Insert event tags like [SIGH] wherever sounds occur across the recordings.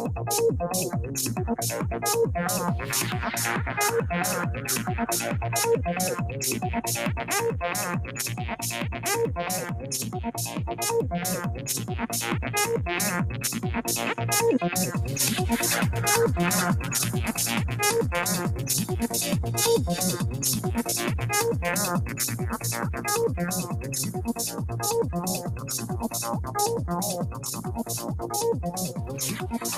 Oh, no.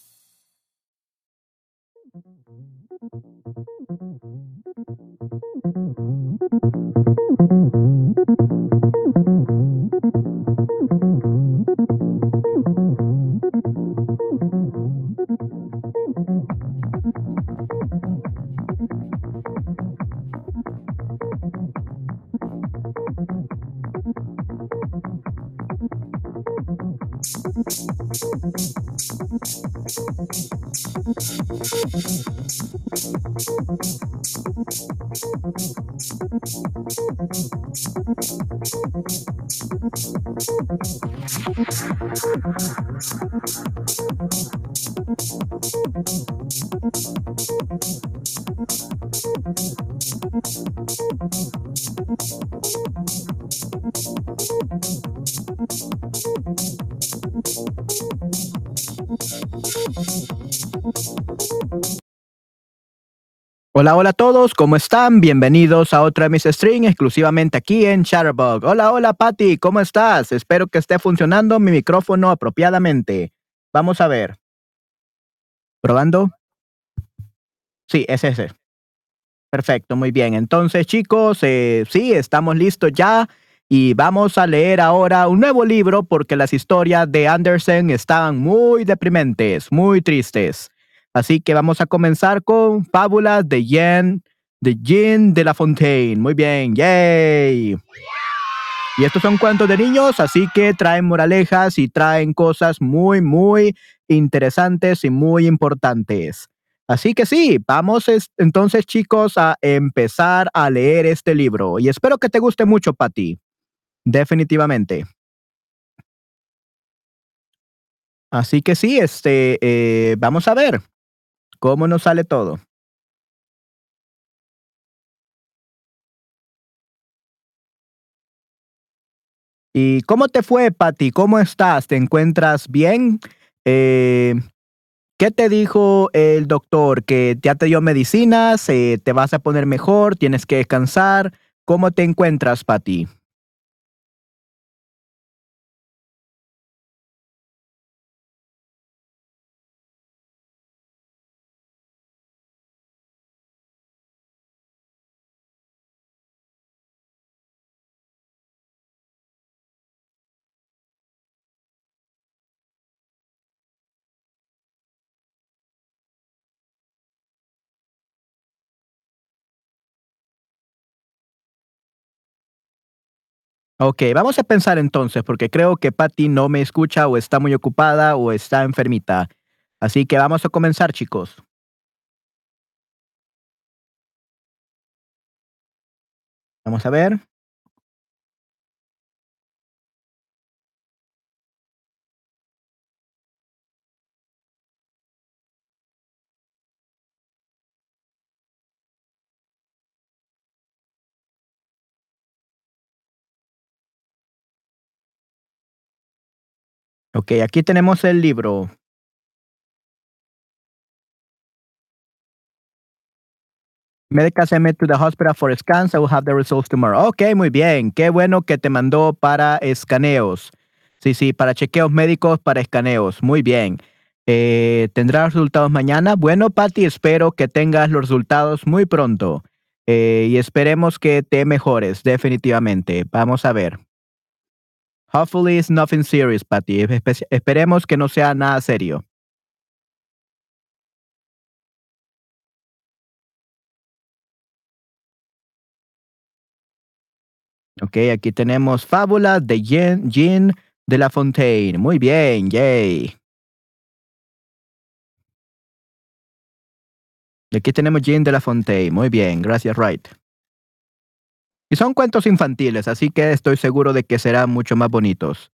Thank you. Hola, hola a todos, ¿cómo están? Bienvenidos a otra de mis streams exclusivamente aquí en Chatterbug. Hola, hola Patty, ¿cómo estás? Espero que esté funcionando mi micrófono apropiadamente. Vamos a ver. ¿Probando? Sí, es ese. Perfecto, muy bien. Entonces, chicos, eh, sí, estamos listos ya y vamos a leer ahora un nuevo libro porque las historias de Andersen están muy deprimentes, muy tristes. Así que vamos a comenzar con Fábulas de Jean de Jean de la Fontaine. Muy bien, yay. Y estos son cuentos de niños, así que traen moralejas y traen cosas muy, muy interesantes y muy importantes. Así que sí, vamos entonces chicos a empezar a leer este libro y espero que te guste mucho, Pati. Definitivamente. Así que sí, este, eh, vamos a ver. ¿Cómo nos sale todo? ¿Y cómo te fue, Patti? ¿Cómo estás? ¿Te encuentras bien? Eh, ¿Qué te dijo el doctor? ¿Que ya te dio medicinas? Eh, ¿Te vas a poner mejor? ¿Tienes que descansar? ¿Cómo te encuentras, Patty? Ok, vamos a pensar entonces, porque creo que Patty no me escucha o está muy ocupada o está enfermita. Así que vamos a comenzar, chicos. Vamos a ver. Ok, aquí tenemos el libro. Medical me to the hospital for scans. I will have the results tomorrow. Ok, muy bien. Qué bueno que te mandó para escaneos. Sí, sí, para chequeos médicos, para escaneos. Muy bien. Eh, ¿Tendrás resultados mañana? Bueno, Patty, espero que tengas los resultados muy pronto. Eh, y esperemos que te mejores, definitivamente. Vamos a ver. Hopefully it's nothing serious, Patty. Espe- esperemos que no sea nada serio. Ok, aquí tenemos Fábulas de Jean, Jean de La Fontaine. Muy bien, yay. Aquí tenemos Jean de La Fontaine. Muy bien, gracias, Wright. Y son cuentos infantiles, así que estoy seguro de que serán mucho más bonitos.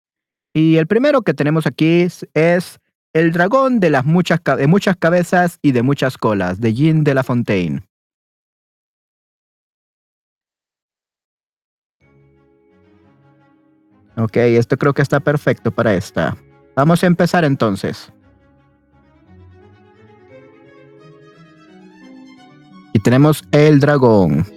Y el primero que tenemos aquí es, El dragón de muchas, de muchas cabezas y de muchas colas, de Jean de La Fontaine. Ok, esto creo que está perfecto para esta. Vamos a empezar entonces. Y tenemos el dragón.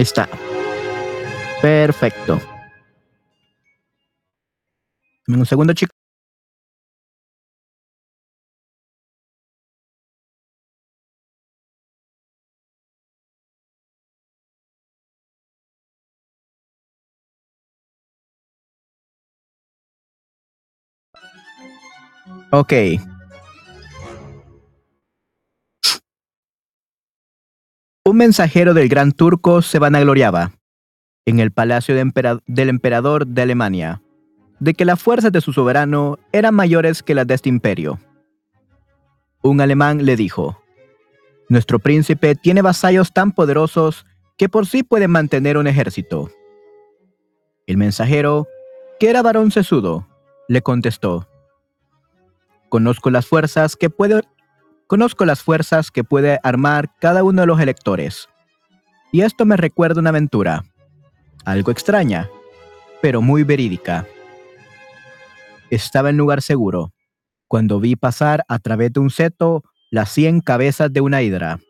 Está. Perfecto. Dame Un segundo, chicos. Ok. Un mensajero del gran turco se vanagloriaba en el palacio del emperador de Alemania de que las fuerzas de su soberano eran mayores que las de este imperio. Un alemán le dijo, Nuestro príncipe tiene vasallos tan poderosos que por sí pueden mantener un ejército. El mensajero, que era varón sesudo, le contestó, Conozco las fuerzas que puede Conozco las fuerzas que puede armar cada uno de los electores. Y esto me recuerda una aventura, algo extraña, pero muy verídica. Estaba en lugar seguro, cuando vi pasar a través de un seto las cien cabezas de una hidra.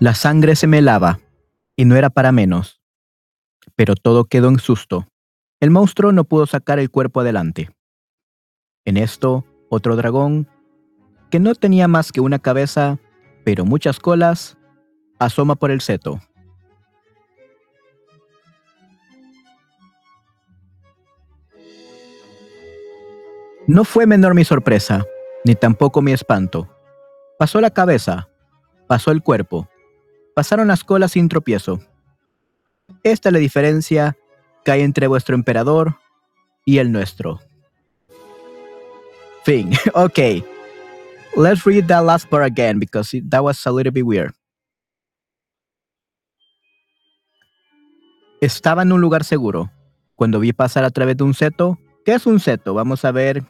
La sangre se me helaba, y no era para menos. Pero todo quedó en susto. El monstruo no pudo sacar el cuerpo adelante. En esto, otro dragón, que no tenía más que una cabeza, pero muchas colas, asoma por el seto. No fue menor mi sorpresa, ni tampoco mi espanto. Pasó la cabeza, pasó el cuerpo, pasaron las colas sin tropiezo. Esta es la diferencia que hay entre vuestro emperador y el nuestro. Thing. [LAUGHS] okay. Let's read that last part again because that was a little bit weird. Estaba en un lugar seguro cuando vi pasar a través de un seto. ¿Qué es un seto? Vamos a ver.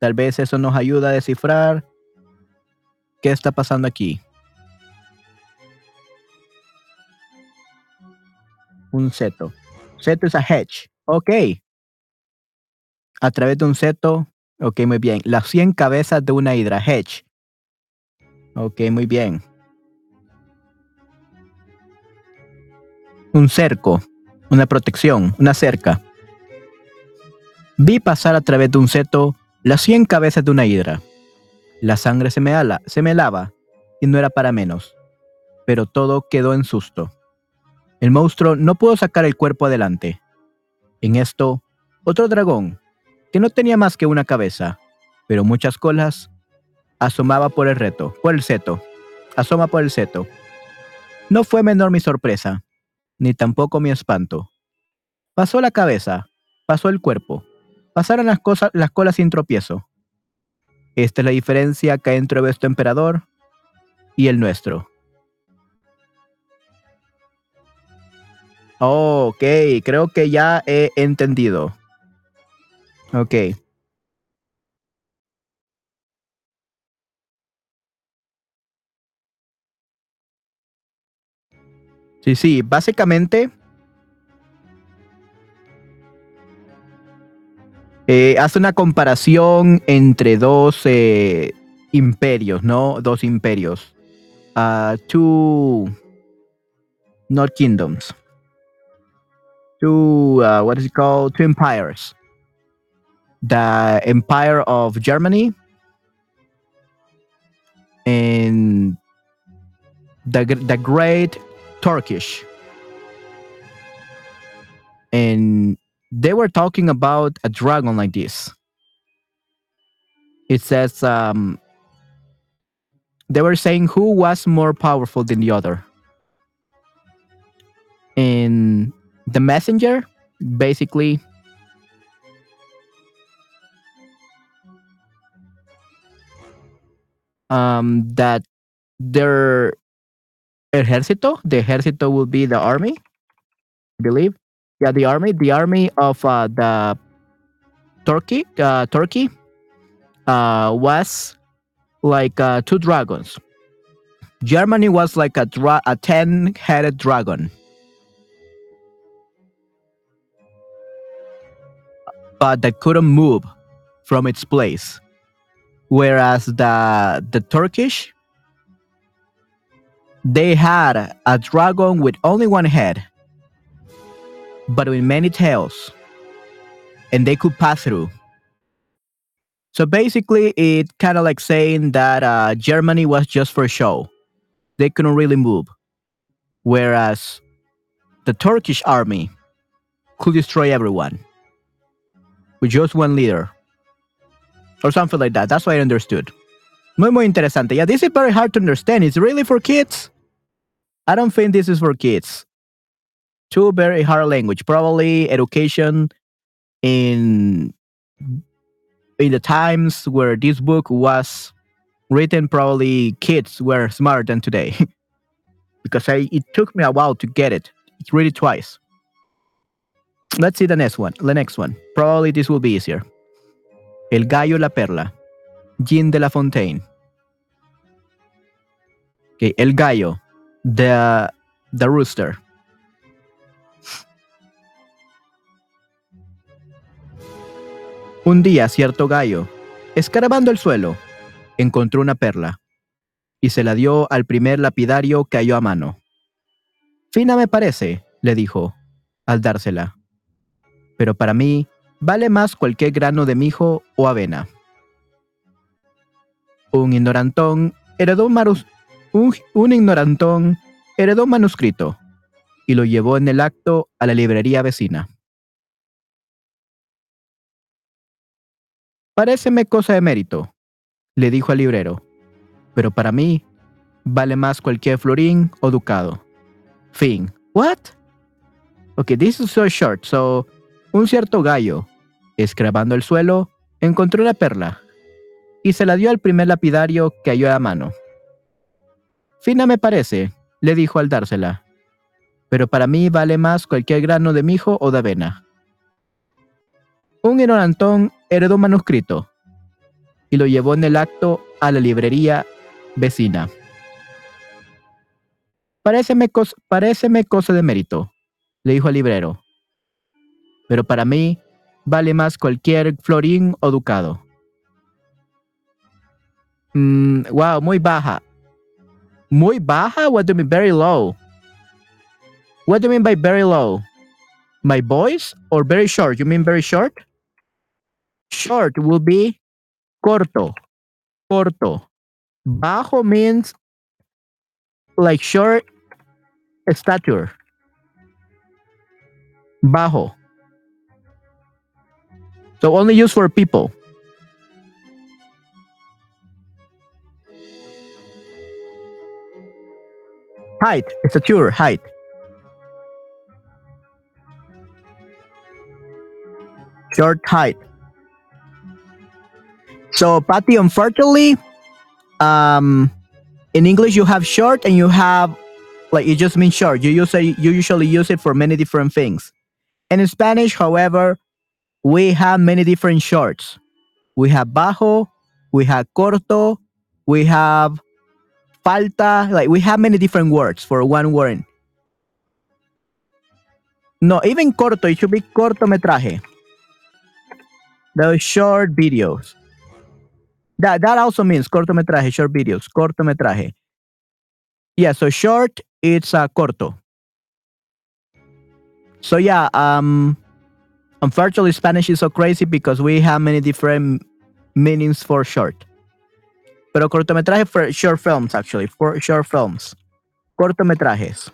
Tal vez eso nos ayuda a descifrar qué está pasando aquí. Un seto. Seto es a hedge. Ok. A través de un seto. Ok, muy bien. Las 100 cabezas de una hidra. Hedge. Ok, muy bien. Un cerco. Una protección. Una cerca. Vi pasar a través de un seto las 100 cabezas de una hidra. La sangre se me, ala, se me lava y no era para menos. Pero todo quedó en susto. El monstruo no pudo sacar el cuerpo adelante. En esto, otro dragón, que no tenía más que una cabeza, pero muchas colas, asomaba por el reto, por el seto, asoma por el seto. No fue menor mi sorpresa, ni tampoco mi espanto. Pasó la cabeza, pasó el cuerpo, pasaron las, cosas, las colas sin tropiezo. Esta es la diferencia que hay entre vuestro emperador y el nuestro. Ok, creo que ya he entendido. Ok. Sí, sí, básicamente eh, hace una comparación entre dos eh, imperios, ¿no? Dos imperios. Uh, two, not kingdoms. Two, uh, what is it called? Two empires. The Empire of Germany and the the Great Turkish. And they were talking about a dragon like this. It says um, they were saying who was more powerful than the other. And the messenger basically um, that their ejército, the ejército will be the army, I believe. Yeah, the army, the army of uh, the Turkey, uh, Turkey, uh, was like uh, two dragons. Germany was like a dra- a ten-headed dragon. But that couldn't move from its place. Whereas the the Turkish they had a dragon with only one head, but with many tails, and they could pass through. So basically, it kind of like saying that uh, Germany was just for show. They couldn't really move. Whereas the Turkish army could destroy everyone with just one leader. Or something like that. That's what I understood. Muy, muy interesante. Yeah, this is very hard to understand. It's really for kids? I don't think this is for kids. Too very hard language. Probably education in in the times where this book was written, probably kids were smarter than today. [LAUGHS] because I, it took me a while to get it. It's really twice. Let's see the next one. The next one. Probably this will be easier. El gallo la perla. Jean de la Fontaine. Okay, el gallo. The the rooster. Un día cierto gallo, escarabando el suelo, encontró una perla y se la dio al primer lapidario que halló a mano. Fina me parece, le dijo, al dársela. Pero para mí vale más cualquier grano de mijo o avena. Un ignorantón heredó un, un, un ignorantón heredó manuscrito y lo llevó en el acto a la librería vecina. Paréceme cosa de mérito, le dijo al librero, pero para mí vale más cualquier florín o ducado. Fin. What? Okay, this is so short. So, un cierto gallo, escrabando el suelo, encontró una perla y se la dio al primer lapidario que halló a mano. Fina me parece, le dijo al dársela, pero para mí vale más cualquier grano de mijo o de avena. Un ignorantón heredó un manuscrito y lo llevó en el acto a la librería vecina. Paréceme cosa de mérito, le dijo al librero, pero para mí vale más cualquier florín o ducado. Mm, wow, muy baja. Muy baja? What do you mean very low? What do you mean by very low? My voice or very short? You mean very short? Short will be corto. Corto. Bajo means like short stature. Bajo. So only used for people. Height, stature, height. Short height. So, Patty, unfortunately, um, in English you have short and you have like it just means short. You use you usually use it for many different things. And in Spanish, however, we have many different shorts. We have bajo, we have corto, we have falta. Like we have many different words for one word. No, even corto, it should be cortometraje. Those short videos. That that also means cortometraje, short videos, cortometraje. Yeah, so short it's a corto. So yeah, um unfortunately Spanish is so crazy because we have many different meanings for short. Pero cortometraje for short films actually, for short films. Cortometrajes.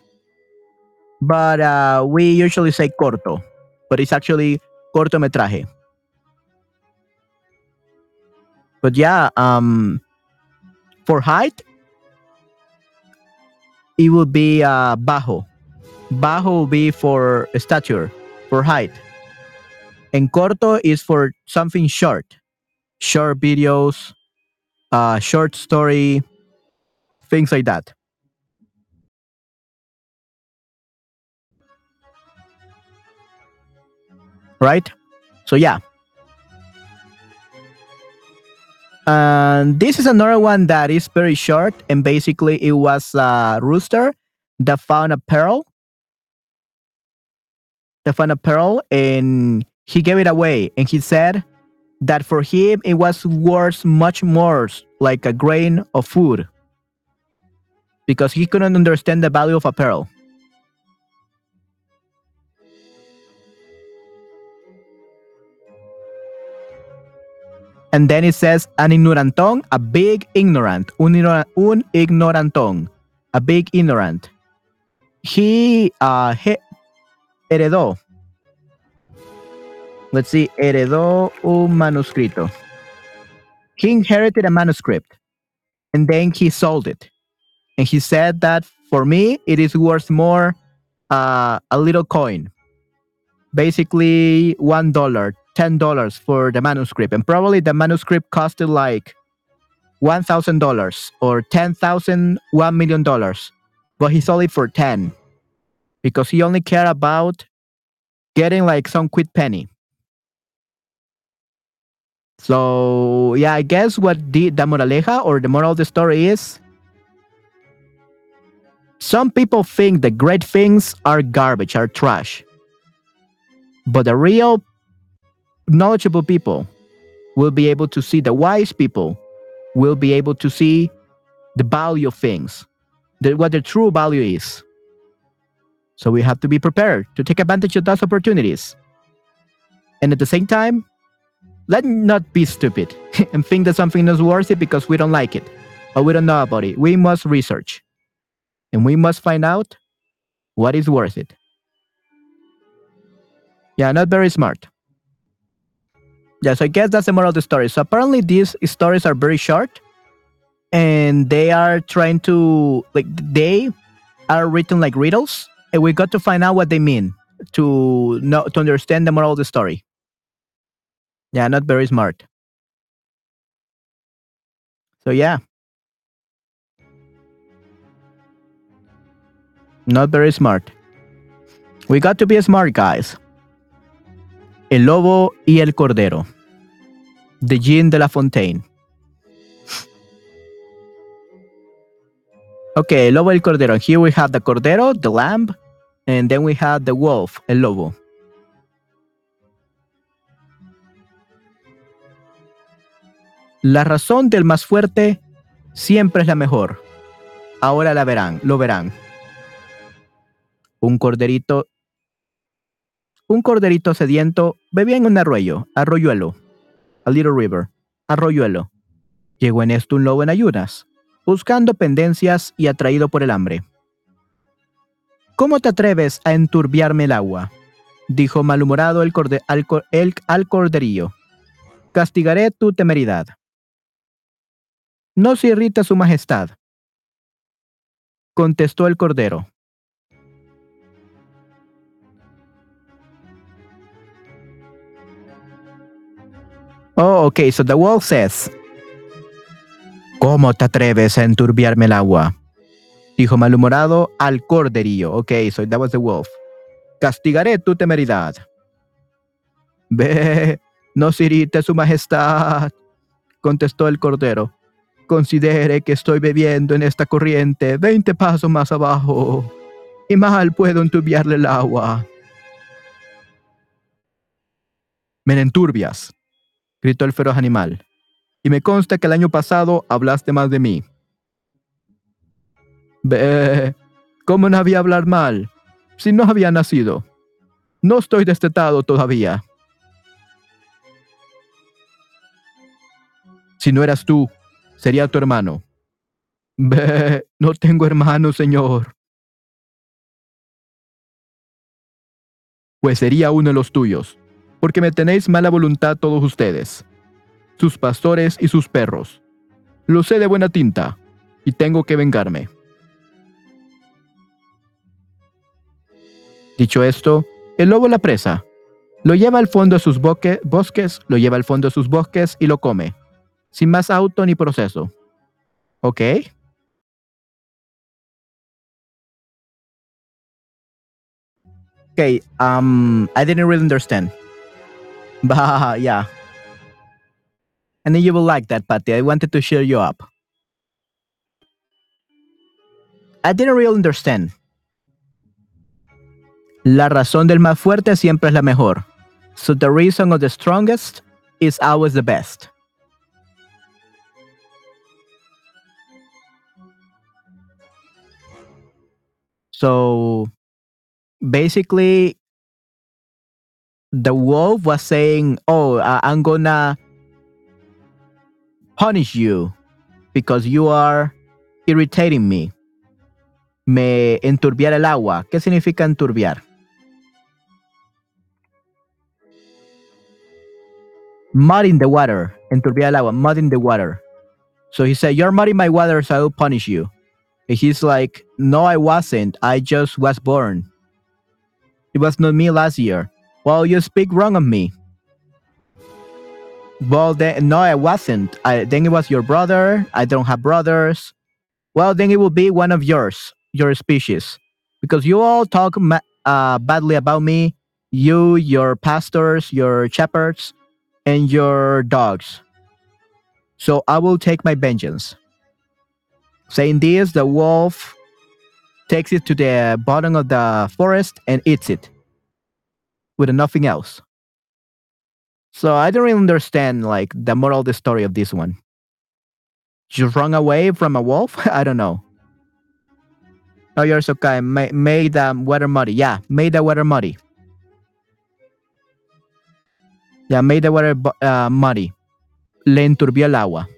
But uh, we usually say corto, but it's actually cortometraje. But yeah, um, for height, it would be uh, bajo. Bajo would be for stature, for height. And corto is for something short, short videos, uh, short story, things like that. Right? So, yeah. And this is another one that is very short. And basically, it was a rooster that found a pearl. That found a pearl and he gave it away. And he said that for him, it was worth much more like a grain of food because he couldn't understand the value of a pearl. And then it says an ignorantón, a big ignorant, un, un ignorantón, a big ignorant. He, uh, he heredó. Let's see, heredó un manuscrito. He inherited a manuscript and then he sold it. And he said that for me, it is worth more uh, a little coin. Basically, one dollar, ten dollars for the manuscript, and probably the manuscript costed like one thousand dollars or ten thousand, one million dollars, but he sold it for ten because he only cared about getting like some quid penny. So yeah, I guess what the, the moraleja or the moral of the story is some people think the great things are garbage, are trash. But the real knowledgeable people will be able to see the wise people will be able to see the value of things, the, what the true value is. So we have to be prepared to take advantage of those opportunities. And at the same time, let not be stupid [LAUGHS] and think that something is worth it because we don't like it or we don't know about it. We must research and we must find out what is worth it. Yeah, not very smart. Yeah, so I guess that's the moral of the story. So apparently these stories are very short and they are trying to like they are written like riddles and we got to find out what they mean to know to understand the moral of the story. Yeah, not very smart. So yeah. Not very smart. We got to be smart, guys. El lobo y el cordero. The Jean de la Fontaine. Okay, el lobo y el cordero. Here we have the cordero, the lamb, and then we have the wolf, el lobo. La razón del más fuerte siempre es la mejor. Ahora la verán, lo verán. Un corderito, un corderito sediento bebía en un arroyo, arroyuelo, a little river, arroyuelo. Llegó en esto un lobo en ayunas, buscando pendencias y atraído por el hambre. ¿Cómo te atreves a enturbiarme el agua? dijo malhumorado el, al, el- al corderillo. Castigaré tu temeridad. No se irrita su majestad, contestó el cordero. Oh, okay, so the wolf says, ¿Cómo te atreves a enturbiarme el agua? Dijo malhumorado al corderillo. Okay, so that was the wolf. Castigaré tu temeridad. Ve, no se irrite su majestad, contestó el cordero. Considere que estoy bebiendo en esta corriente 20 pasos más abajo y mal puedo enturbiarle el agua. Me enturbias, gritó el feroz animal, y me consta que el año pasado hablaste más de mí. Ve, ¿cómo no había hablar mal? Si no había nacido. No estoy destetado todavía. Si no eras tú, sería tu hermano. Ve, no tengo hermano, señor. Pues sería uno de los tuyos, porque me tenéis mala voluntad todos ustedes, sus pastores y sus perros. Lo sé de buena tinta, y tengo que vengarme. Dicho esto, el lobo la presa, lo lleva al fondo de sus bosques, lo lleva al fondo de sus bosques y lo come, sin más auto ni proceso. ¿Ok? Okay, um, I didn't really understand. [LAUGHS] But yeah. And then you will like that, Patty. I wanted to cheer you up. I didn't really understand. La razón del más fuerte siempre es la mejor. So the reason of the strongest is always the best. So basically, the wolf was saying, Oh, I- I'm gonna punish you because you are irritating me. Me enturbiar el agua. ¿Qué significa enturbiar? Mud in the water. Enturbiar el agua. Mud in the water. So he said, You're muddying my water, so I will punish you. He's like, No, I wasn't. I just was born. It was not me last year. Well, you speak wrong of me. Well, then, no, I wasn't. I, then it was your brother. I don't have brothers. Well, then it will be one of yours, your species. Because you all talk uh, badly about me. You, your pastors, your shepherds, and your dogs. So I will take my vengeance. Saying this, the wolf takes it to the bottom of the forest and eats it with nothing else. So I don't really understand like the moral of the story of this one. Just run away from a wolf? [LAUGHS] I don't know. Oh, you're so kind. Ma- made the weather muddy. Yeah, made the weather muddy. Yeah, made the weather uh, muddy. Le enturbió el agua.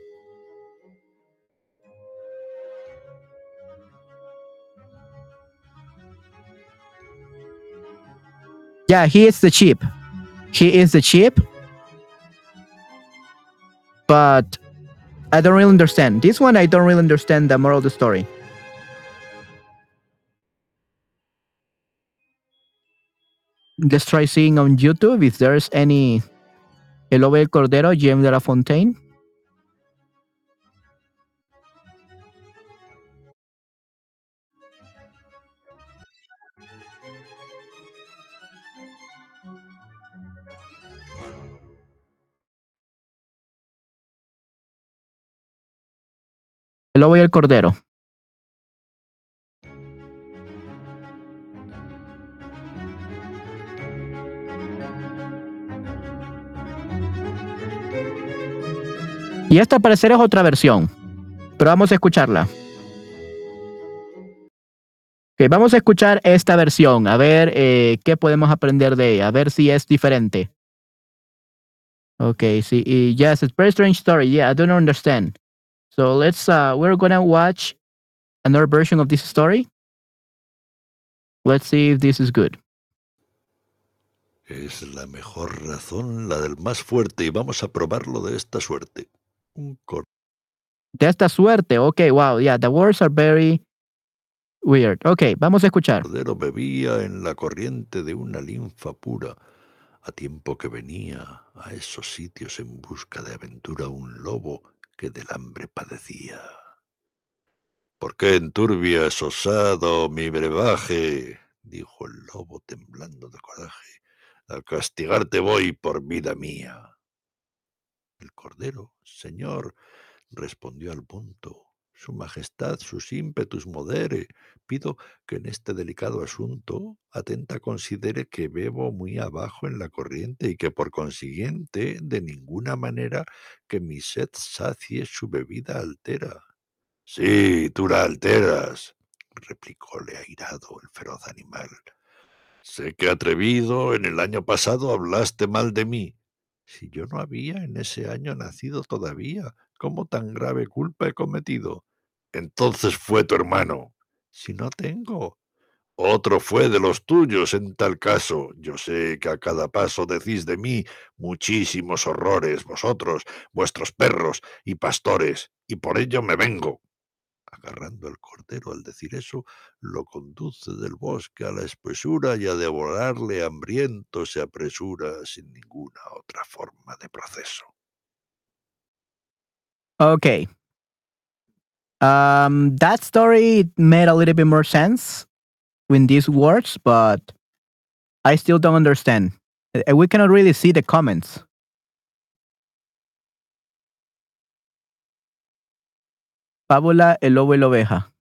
Yeah, he is the sheep. He is the sheep. But I don't really understand. This one, I don't really understand the moral of the story. Let's try seeing on YouTube if there's any El Lobo Cordero, Jean de la Fontaine. El lobo y el cordero. Y esta al parecer es otra versión, pero vamos a escucharla. Okay, vamos a escuchar esta versión, a ver eh, qué podemos aprender de ella, a ver si es diferente. Okay, see, yes, it's very strange story. Yeah, I don't understand. So let's, uh, we're gonna watch another version of this story. Let's see if this is good. Es la mejor razón, la del más fuerte, y vamos a probarlo de esta suerte. Un cor de esta suerte, okay, wow, yeah, the words are very weird. Okay, vamos a escuchar. cordero bebía en la corriente de una linfa pura, a tiempo que venía a esos sitios en busca de aventura un lobo que del hambre padecía. ¿Por qué enturbias, osado, mi brebaje? dijo el lobo temblando de coraje. A castigarte voy por vida mía. El cordero, señor, respondió al punto. Su majestad sus ímpetus modere. Pido que en este delicado asunto atenta considere que bebo muy abajo en la corriente y que por consiguiente de ninguna manera que mi sed sacie su bebida altera. Sí, tú la alteras, replicóle airado el feroz animal. Sé que atrevido en el año pasado hablaste mal de mí. Si yo no había en ese año nacido todavía, ¿cómo tan grave culpa he cometido? Entonces fue tu hermano. Si no tengo. Otro fue de los tuyos en tal caso. Yo sé que a cada paso decís de mí muchísimos horrores, vosotros, vuestros perros y pastores, y por ello me vengo. Agarrando al cordero al decir eso, lo conduce del bosque a la espesura y a devorarle hambriento se apresura sin ninguna otra forma de proceso. Okay. Um, that story made a little bit more sense with these words, but I still don't understand. Uh, we cannot really see the comments. Fábula El lobo y la oveja.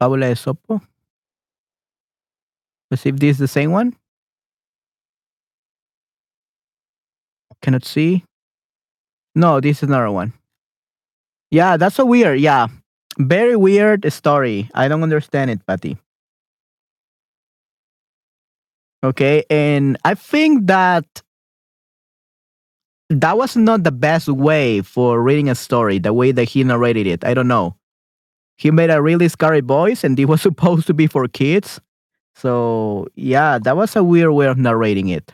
Fábula de Esopo. Let's see if this is the same one. Cannot see. No, this is another one. Yeah, that's so weird. Yeah. Very weird story. I don't understand it, Patty. Okay, and I think that that was not the best way for reading a story, the way that he narrated it. I don't know. He made a really scary voice and it was [LAUGHS] supposed to be for kids. So, yeah, that was a weird way of narrating it.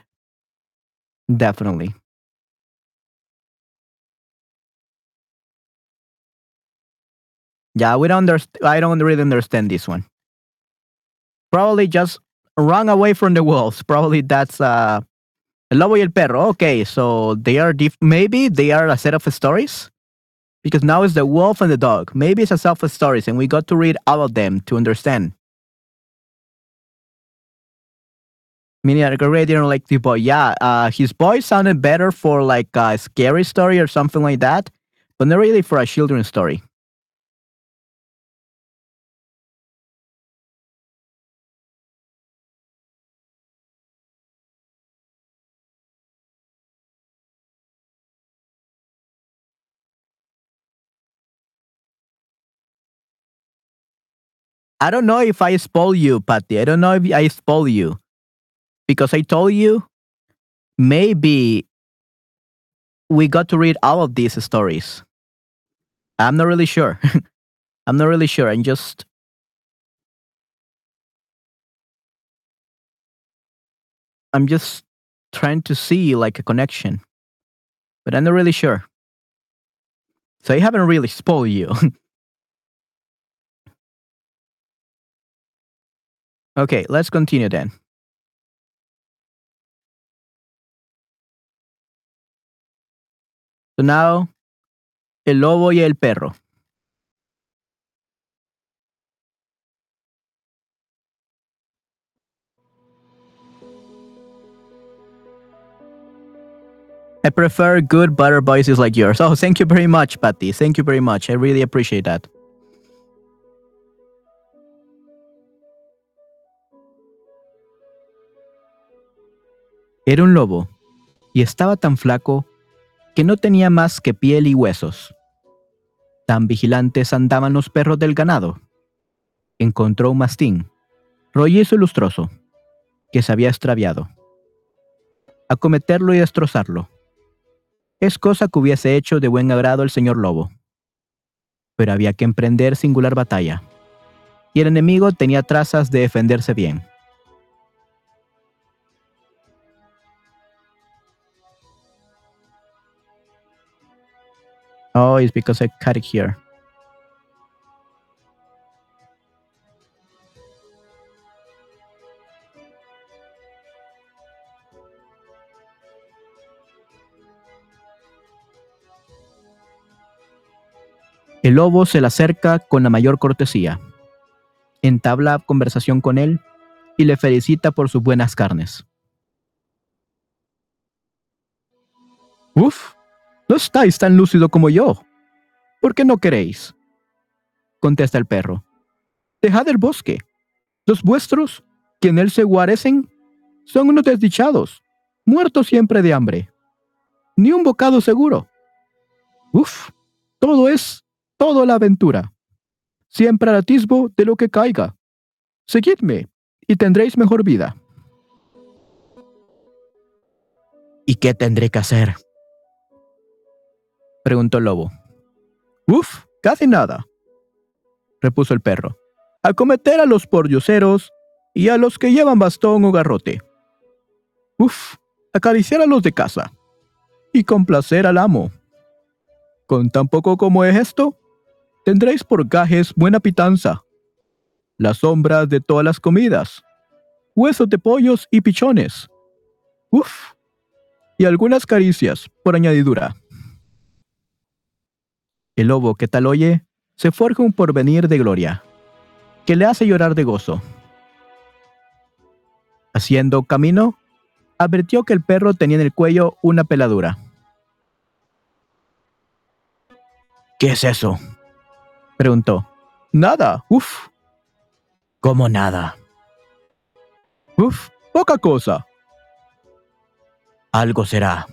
Definitely. Yeah, we don't understand. I don't really understand this one. Probably just run away from the [LAUGHS] wolves. Probably that's uh El Lobo y el Perro. Okay, so they are diff- maybe they are a set of stories because now it's the wolf and the dog. Maybe it's a set of stories, and we got to read all of them to understand. Meaning, I already don't like the boy. Yeah, uh, his voice sounded better for like a scary story or something like that, but not really for a children's story. I don't know if I spoil you, Patty. I don't know if I spoil you because I told you maybe we got to read all of these stories. I'm not really sure. [LAUGHS] I'm not really sure. I'm just I'm just trying to see like a connection, but I'm not really sure. So I haven't really spoiled you. [LAUGHS] Okay, let's continue then. So now, el lobo y el perro. I prefer good butter voices like yours. Oh, thank you very much, Patty. Thank you very much. I really appreciate that. Era un lobo y estaba tan flaco que no tenía más que piel y huesos. Tan vigilantes andaban los perros del ganado. Encontró un mastín, rollizo y lustroso, que se había extraviado. Acometerlo y destrozarlo. Es cosa que hubiese hecho de buen agrado el señor lobo. Pero había que emprender singular batalla, y el enemigo tenía trazas de defenderse bien. Oh, it's because I cut it here. El lobo se le acerca con la mayor cortesía, entabla conversación con él y le felicita por sus buenas carnes. Uf, no estáis tan lúcido como yo. ¿Por qué no queréis? Contesta el perro. Dejad el bosque. Los vuestros, que en él se guarecen, son unos desdichados, muertos siempre de hambre. Ni un bocado seguro. Uf, todo es, todo la aventura. Siempre al atisbo de lo que caiga. Seguidme y tendréis mejor vida. ¿Y qué tendré que hacer? Preguntó lobo. Uf, casi nada, repuso el perro. Acometer a los pordioseros y a los que llevan bastón o garrote. Uf, acariciar a los de casa y complacer al amo. Con tan poco como es esto, tendréis por gajes buena pitanza, las sombras de todas las comidas, huesos de pollos y pichones. Uf, y algunas caricias por añadidura. El lobo que tal oye, se forja un porvenir de gloria, que le hace llorar de gozo. Haciendo camino, advirtió que el perro tenía en el cuello una peladura. ¿Qué es eso? preguntó. Nada, uf. ¿Cómo nada? Uf, poca cosa. Algo será.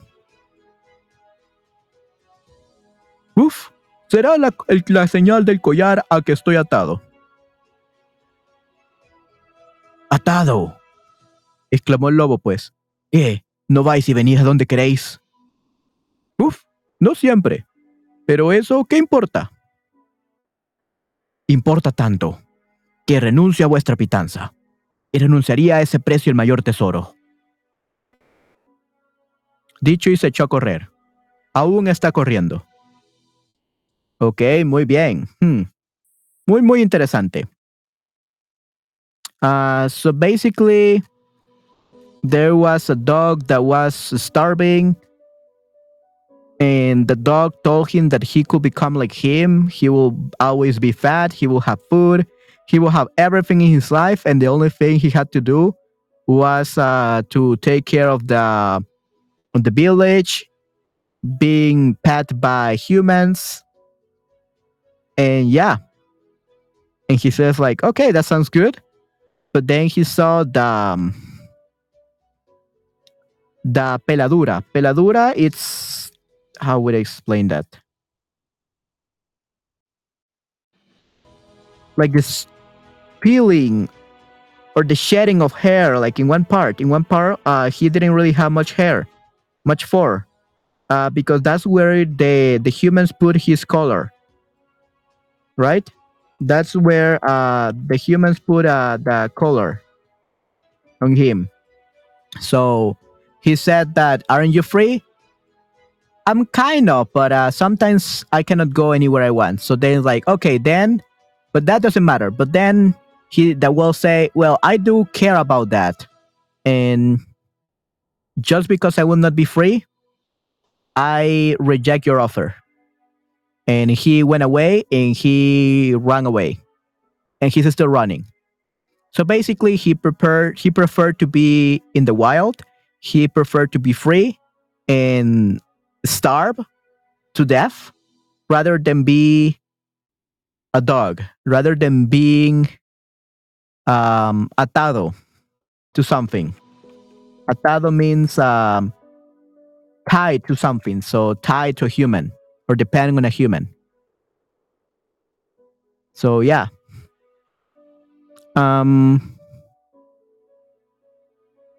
Uf, será la, la señal del collar a que estoy atado. Atado, exclamó el lobo, pues. ¿Qué? ¿No vais y venís a donde queréis? Uf, no siempre. Pero eso, ¿qué importa? Importa tanto que renuncio a vuestra pitanza y renunciaría a ese precio el mayor tesoro. Dicho y se echó a correr. Aún está corriendo. Ok, muy bien. Hmm. Muy, muy interesante. Uh, so basically, there was a dog that was starving, and the dog told him that he could become like him. He will always be fat, he will have food, he will have everything in his life, and the only thing he had to do was uh, to take care of the the village, being pet by humans, and yeah. And he says, like, okay, that sounds good. But then he saw the um, the peladura. Peladura, it's how would I explain that? Like this peeling or the shedding of hair, like in one part. In one part, uh, he didn't really have much hair, much fur, uh, because that's where the the humans put his color right? That's where uh, the humans put uh, the color on him. So he said that, aren't you free? I'm kind of, but uh, sometimes I cannot go anywhere I want. So then, like, okay, then, but that doesn't matter. But then he that will say, well, I do care about that, and just because I will not be free, I reject your offer and he went away and he ran away. And he's still running. So basically he preferred he preferred to be in the wild. He preferred to be free and starve to death rather than be a dog, rather than being um, atado to something. Atado means um, tied to something, so tied to a human or depending on a human. So yeah. Um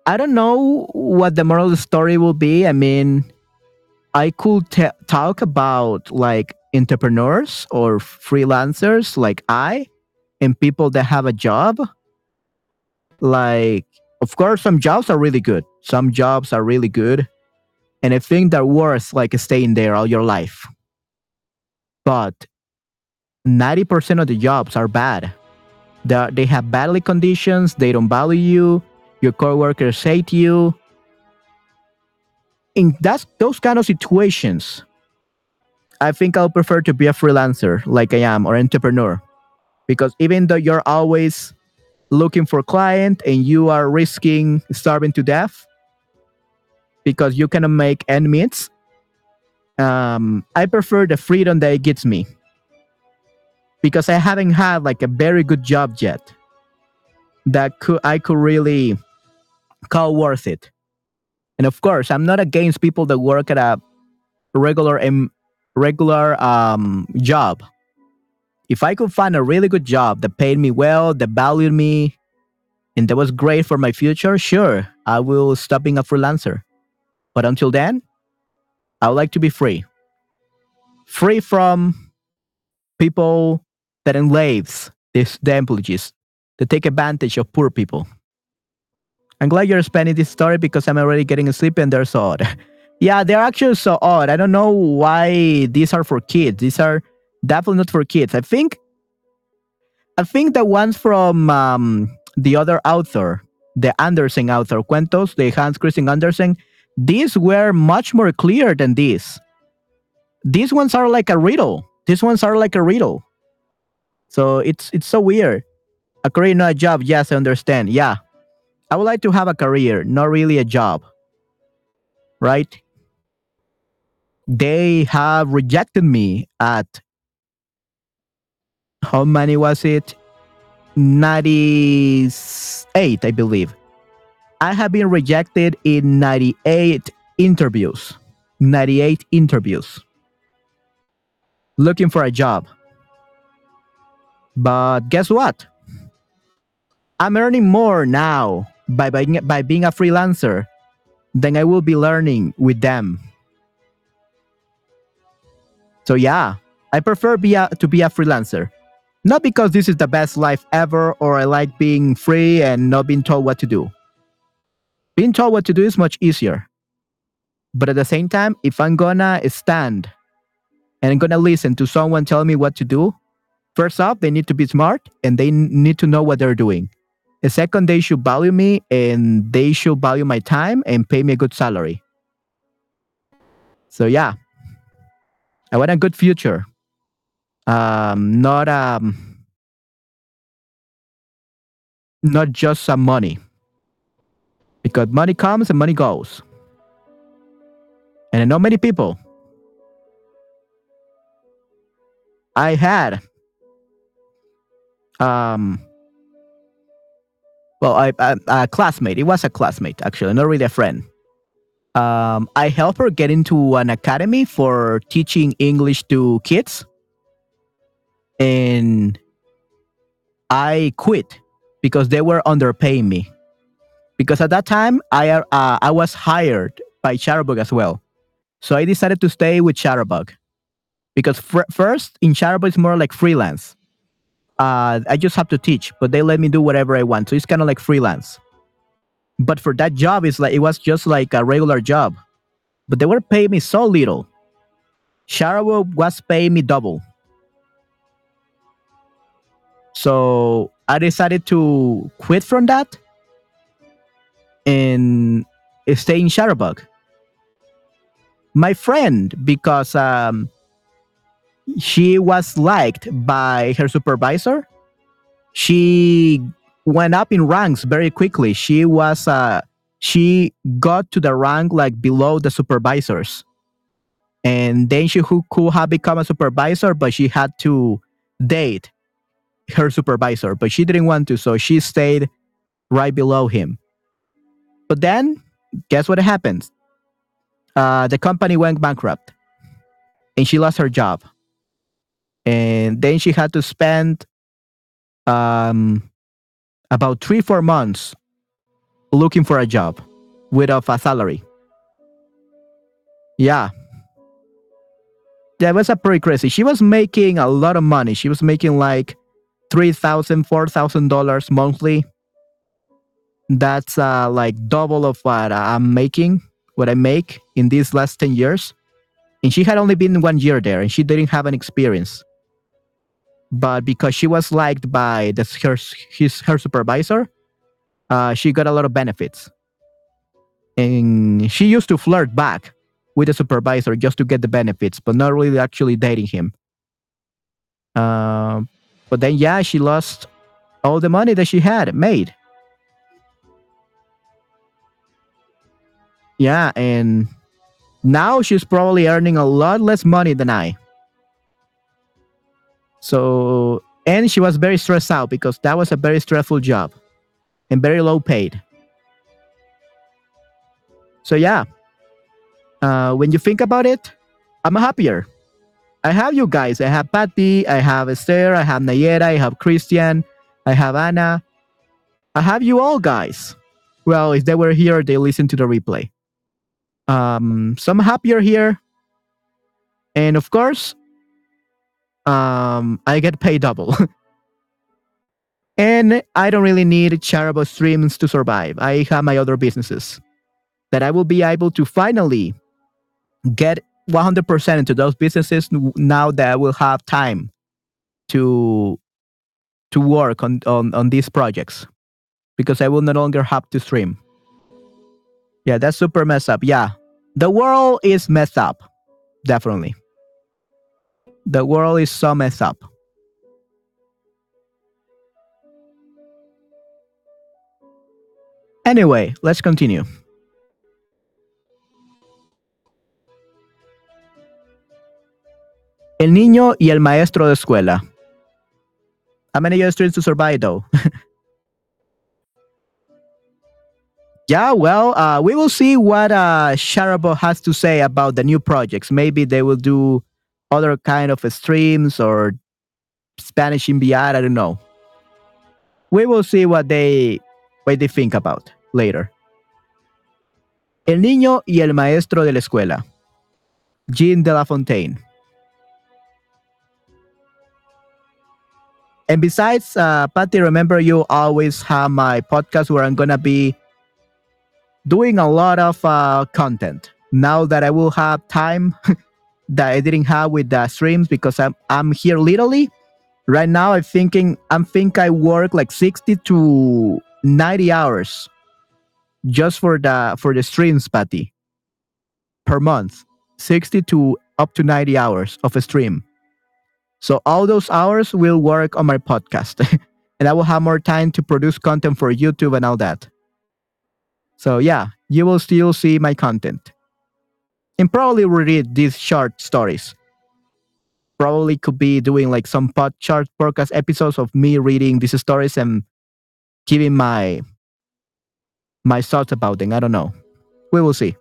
I don't know what the moral the story will be. I mean, I could t- talk about like entrepreneurs or freelancers like I and people that have a job. Like, of course, some jobs are really good. Some jobs are really good. And I think they're worth like staying there all your life. But 90% of the jobs are bad. They're, they have badly conditions, they don't value you, your coworkers hate you. In that's those kind of situations, I think I'll prefer to be a freelancer like I am or entrepreneur. Because even though you're always looking for client and you are risking starving to death because you cannot make end meets, um, I prefer the freedom that it gives me because I haven't had like a very good job yet that could I could really call worth it. And of course, I'm not against people that work at a regular um, regular um, job. If I could find a really good job that paid me well, that valued me, and that was great for my future, sure, I will stop being a freelancer. But until then, I would like to be free. Free from people that enslaves these the to take advantage of poor people. I'm glad you're spending this story because I'm already getting sleepy and they're so odd. [LAUGHS] yeah, they're actually so odd. I don't know why these are for kids. These are definitely not for kids. I think I think the ones from um, the other author, the Andersen author, Cuentos, the Hans Christian Andersen, these were much more clear than these. These ones are like a riddle. These ones are like a riddle. So it's it's so weird. A career, not a job. Yes, I understand. Yeah, I would like to have a career, not really a job. Right? They have rejected me at how many was it? 98, I believe. I have been rejected in 98 interviews. 98 interviews. Looking for a job. But guess what? I'm earning more now by, by, by being a freelancer than I will be learning with them. So yeah, I prefer be a, to be a freelancer. Not because this is the best life ever or I like being free and not being told what to do. Being told what to do is much easier. But at the same time, if I'm gonna stand and I'm gonna listen to someone tell me what to do, First off, they need to be smart and they need to know what they're doing. And second, they should value me and they should value my time and pay me a good salary. So yeah, I want a good future. Um, not um, not just some money, because money comes and money goes. And I know many people. I had um well I, I, a classmate it was a classmate actually not really a friend um i helped her get into an academy for teaching english to kids and i quit because they were underpaying me because at that time i uh, i was hired by Chatterbug as well so i decided to stay with Chatterbug because fr- first in Chatterbug it's more like freelance uh, I just have to teach, but they let me do whatever I want. So it's kind of like freelance. But for that job, it's like it was just like a regular job, but they were paying me so little. Chatterbug was paying me double. So I decided to quit from that and stay in Chatterbug. My friend, because um, she was liked by her supervisor. She went up in ranks very quickly. She was uh, she got to the rank like below the supervisors. And then she who could have become a supervisor, but she had to date her supervisor, but she didn't want to, so she stayed right below him. But then, guess what happened? Uh, the company went bankrupt and she lost her job. And then she had to spend um, about three, four months looking for a job without a salary. Yeah. That was a pretty crazy. She was making a lot of money. She was making like three thousand, four thousand dollars monthly. That's uh, like double of what I'm making, what I make in these last ten years. And she had only been one year there, and she didn't have an experience. But because she was liked by the, her his her supervisor, uh, she got a lot of benefits. And she used to flirt back with the supervisor just to get the benefits, but not really actually dating him. Uh, but then, yeah, she lost all the money that she had made. Yeah, and now she's probably earning a lot less money than I. So, and she was very stressed out because that was a very stressful job and very low paid. So, yeah, uh, when you think about it, I'm happier. I have you guys. I have Patty, I have Esther, I have Nayera, I have Christian, I have Anna. I have you all guys. Well, if they were here, they listen to the replay. Um, so I'm happier here. And of course, um, I get paid double. [LAUGHS] and I don't really need charitable streams to survive. I have my other businesses that I will be able to finally get 100% into those businesses now that I will have time to to work on, on, on these projects because I will no longer have to stream. Yeah, that's super messed up. Yeah, the world is messed up. Definitely. The world is so messed up. Anyway, let's continue. El niño y el maestro de escuela. How many years to survive though? [LAUGHS] yeah, well, uh, we will see what uh, Chatterbug has to say about the new projects. Maybe they will do other kind of streams or Spanish in VR. I don't know. We will see what they what they think about later. El niño y el maestro de la escuela. Jean de la Fontaine. And besides, uh, Patty, remember you always have my podcast where I'm gonna be doing a lot of uh, content. Now that I will have time [LAUGHS] that I didn't have with the streams because I'm I'm here literally right now. I'm thinking I'm think I work like sixty to ninety hours just for the for the streams, Patty, per month. Sixty to up to ninety hours of a stream. So all those hours will work on my podcast [LAUGHS] and I will have more time to produce content for YouTube and all that. So yeah, you will still see my content. And probably read these short stories. Probably could be doing like some pod chart podcast episodes of me reading these stories and giving my my thoughts about them. I don't know. We will see.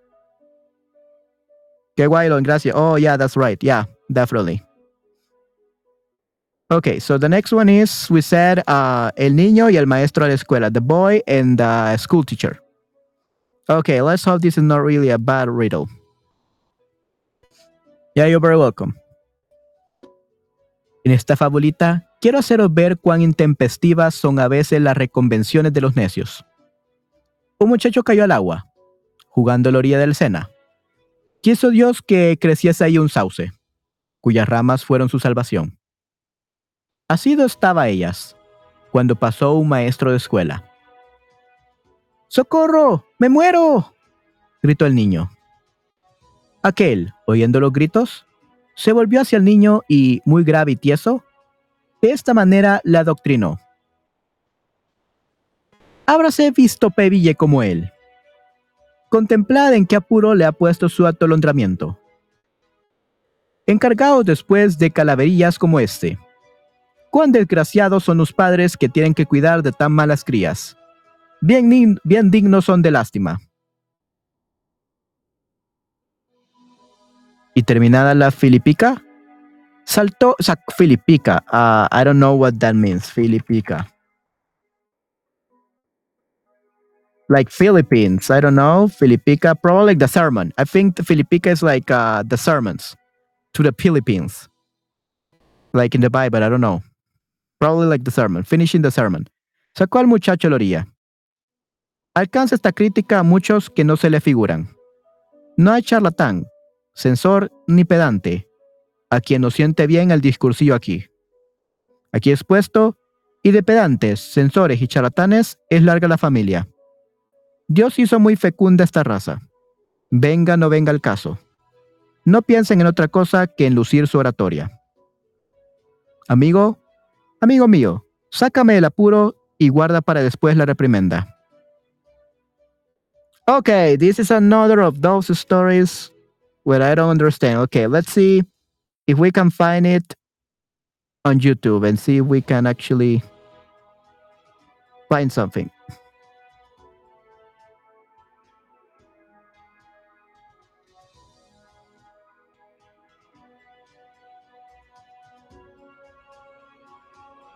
Que guay, gracias. Oh yeah, that's right. Yeah, definitely. Okay, so the next one is we said uh, el niño y el maestro de la escuela, the boy and the school teacher. Okay, let's hope this is not really a bad riddle. Yeah, you're very welcome. En esta fabulita, quiero haceros ver cuán intempestivas son a veces las reconvenciones de los necios. Un muchacho cayó al agua, jugando a la orilla del Sena. Quiso Dios que creciese ahí un sauce, cuyas ramas fueron su salvación. Así estaba ellas, cuando pasó un maestro de escuela. ¡Socorro! ¡Me muero! gritó el niño. Aquel, oyendo los gritos, se volvió hacia el niño y, muy grave y tieso, de esta manera la adoctrinó. Hábrase visto pebille como él. Contemplad en qué apuro le ha puesto su atolondramiento. encargados después de calaverillas como este. Cuán desgraciados son los padres que tienen que cuidar de tan malas crías. Bien, bien dignos son de lástima. Y terminada la filipica, saltó, filipica. Uh, I don't know what that means, filipica. Like Philippines, I don't know, filipica, probably like the sermon. I think the filipica is like uh, the sermons to the Philippines. Like in the Bible, I don't know. Probably like the sermon, finishing the sermon. Sacó al muchacho a la orilla. Alcanza esta crítica a muchos que no se le figuran. No hay charlatán, censor ni pedante, a quien no siente bien el discursillo aquí. Aquí expuesto, y de pedantes, censores y charlatanes es larga la familia. Dios hizo muy fecunda esta raza. Venga no venga el caso. No piensen en otra cosa que en lucir su oratoria. Amigo, amigo mío, sácame el apuro y guarda para después la reprimenda. Okay, this is another of those stories where I don't understand. Okay, let's see if we can find it on YouTube and see if we can actually find something.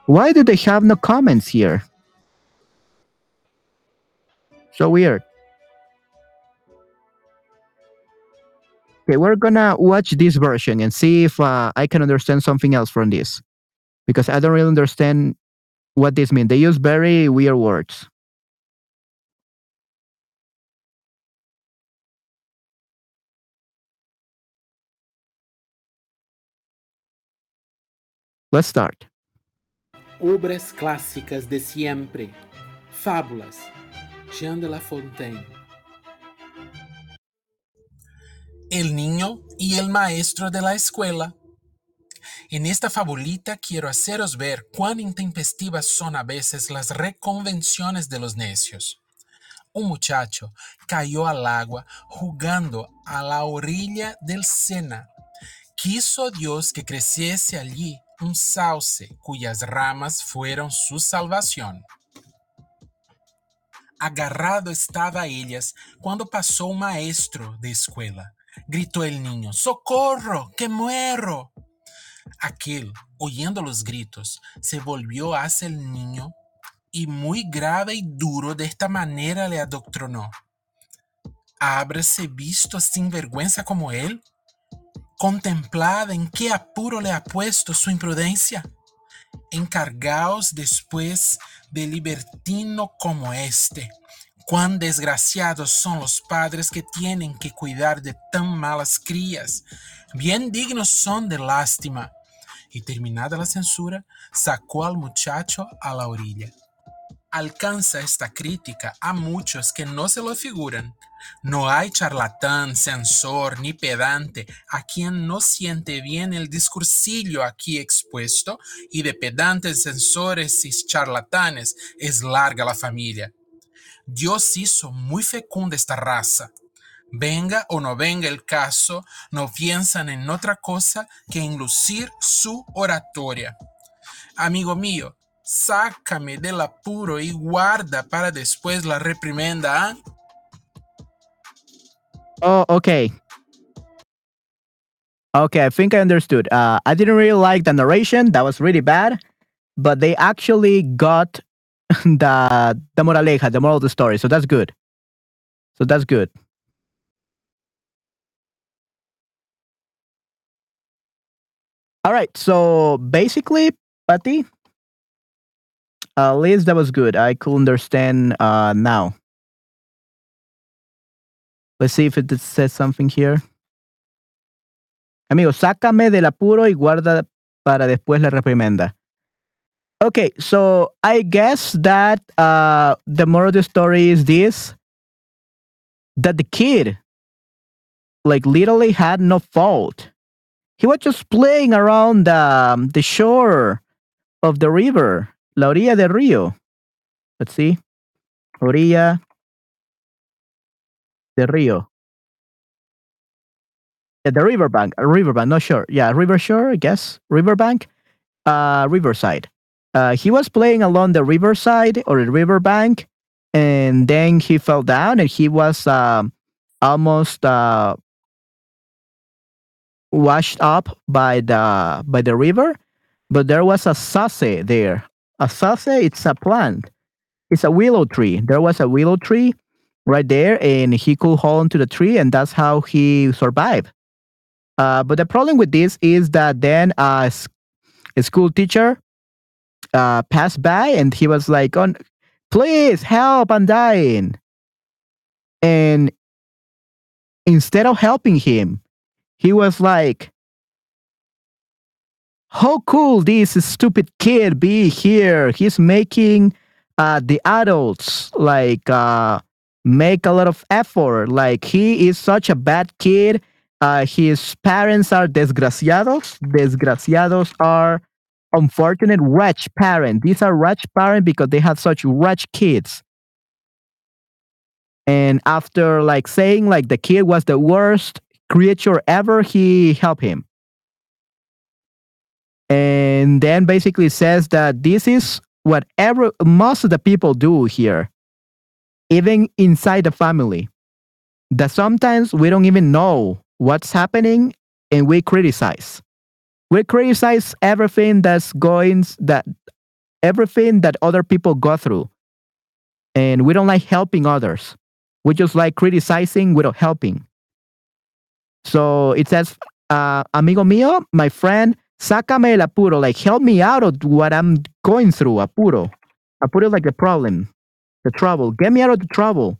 Why do they have no comments here? So weird. Okay, we're gonna watch this version and see if uh, I can understand something else from this. Because I don't really understand what this means. They use very weird words. Let's start. Obras clássicas de siempre. Fábulas. Jean de La Fontaine. El niño y el maestro de la escuela. En esta fabulita quiero haceros ver cuán intempestivas son a veces las reconvenciones de los necios. Un muchacho cayó al agua jugando a la orilla del Sena. Quiso Dios que creciese allí un sauce cuyas ramas fueron su salvación. Agarrado estaba a ellas cuando pasó un maestro de escuela. Gritó el niño, ¡Socorro, que muero! Aquel, oyendo los gritos, se volvió hacia el niño y muy grave y duro de esta manera le adoctrinó. ¿Habráse visto sin vergüenza como él? Contemplad en qué apuro le ha puesto su imprudencia. Encargaos después de libertino como este. Cuán desgraciados son los padres que tienen que cuidar de tan malas crías. Bien dignos son de lástima. Y terminada la censura, sacó al muchacho a la orilla. Alcanza esta crítica a muchos que no se lo figuran. No hay charlatán, censor ni pedante a quien no siente bien el discursillo aquí expuesto, y de pedantes, censores y charlatanes es larga la familia. Dios hizo muy fecunda esta raza. Venga o no venga el caso, no piensan en otra cosa que en lucir su oratoria. Amigo mío, sácame del apuro y guarda para después la reprimenda. ¿ah? Oh, okay. Okay, I think I understood. Uh, I didn't really like the narration. That was really bad. But they actually got [LAUGHS] the the moraleja, the moral of the story. So that's good. So that's good. All right. So basically, Patty, at least that was good. I could understand uh, now. Let's see if it says something here. Amigo, sácame del apuro y guarda para después la reprimenda. Okay, so I guess that uh, the moral of the story is this: that the kid, like, literally had no fault. He was just playing around the, um, the shore of the river, la orilla del río. Let's see, orilla del río. Yeah, the riverbank, riverbank, not sure. Yeah, river shore, I guess. Riverbank, uh, riverside. Uh, he was playing along the riverside or the riverbank, and then he fell down, and he was um, almost uh, washed up by the by the river. But there was a sase there. A sase, it's a plant. It's a willow tree. There was a willow tree right there, and he could hold onto the tree, and that's how he survived. Uh, but the problem with this is that then a, a school teacher uh, passed by, and he was like, "On, please help! I'm dying." And instead of helping him, he was like, "How cool this stupid kid be here? He's making uh, the adults like." Uh, make a lot of effort. Like he is such a bad kid. Uh, his parents are desgraciados. Desgraciados are unfortunate wretch parent. These are wretch parents because they have such wretch kids. And after like saying like the kid was the worst creature ever, he helped him. And then basically says that this is what every most of the people do here even inside the family, that sometimes we don't even know what's happening and we criticize. We criticize everything that's going that everything that other people go through. And we don't like helping others. We just like criticizing without helping. So it says, uh, amigo mío, my friend, sácame el apuro, like help me out of what I'm going through, apuro. Apuro like the problem the trouble. Get me out of the trouble.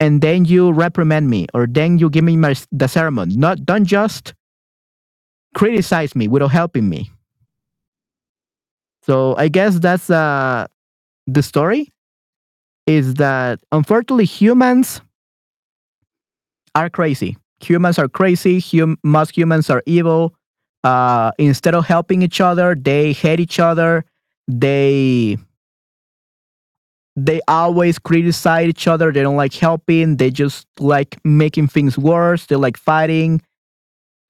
And then you reprimand me, or then you give me my, the sermon. Not don't just criticize me without helping me. So I guess that's uh, the story. Is that unfortunately humans are crazy. Humans are crazy. Hum- most humans are evil. Uh, instead of helping each other, they hate each other. They they always criticize each other. They don't like helping. They just like making things worse. They like fighting.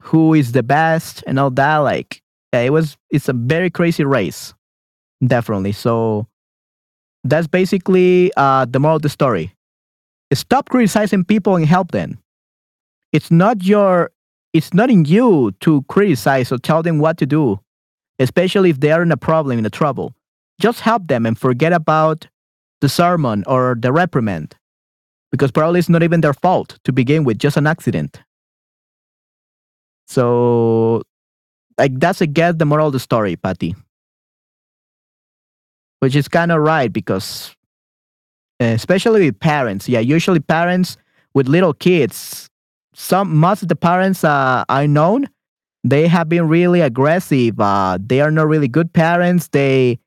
Who is the best and all that? Like yeah, it was. It's a very crazy race, definitely. So that's basically uh, the moral of the story. Stop criticizing people and help them. It's not your. It's not in you to criticize or tell them what to do, especially if they are in a problem, in a trouble. Just help them and forget about the sermon or the reprimand because probably it's not even their fault to begin with, just an accident. So, like, that's, guess, the moral of the story, Patty. Which is kind of right because, especially with parents, yeah, usually parents with little kids, some, most of the parents uh, I known, they have been really aggressive. Uh, they are not really good parents. They,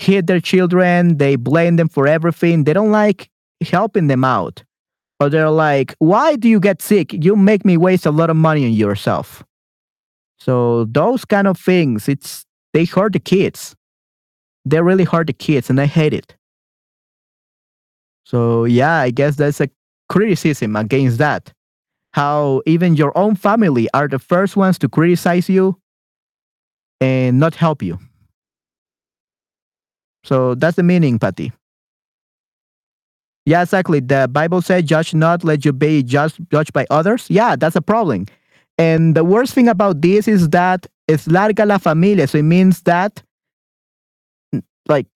hit their children, they blame them for everything. They don't like helping them out. Or they're like, why do you get sick? You make me waste a lot of money on yourself. So those kind of things, it's they hurt the kids. They really hurt the kids and I hate it. So yeah, I guess that's a criticism against that. How even your own family are the first ones to criticize you and not help you. So that's the meaning, Patty. Yeah, exactly. The Bible said, judge not, let you be judged, judged by others. Yeah, that's a problem. And the worst thing about this is that it's larga la familia. So it means that, like,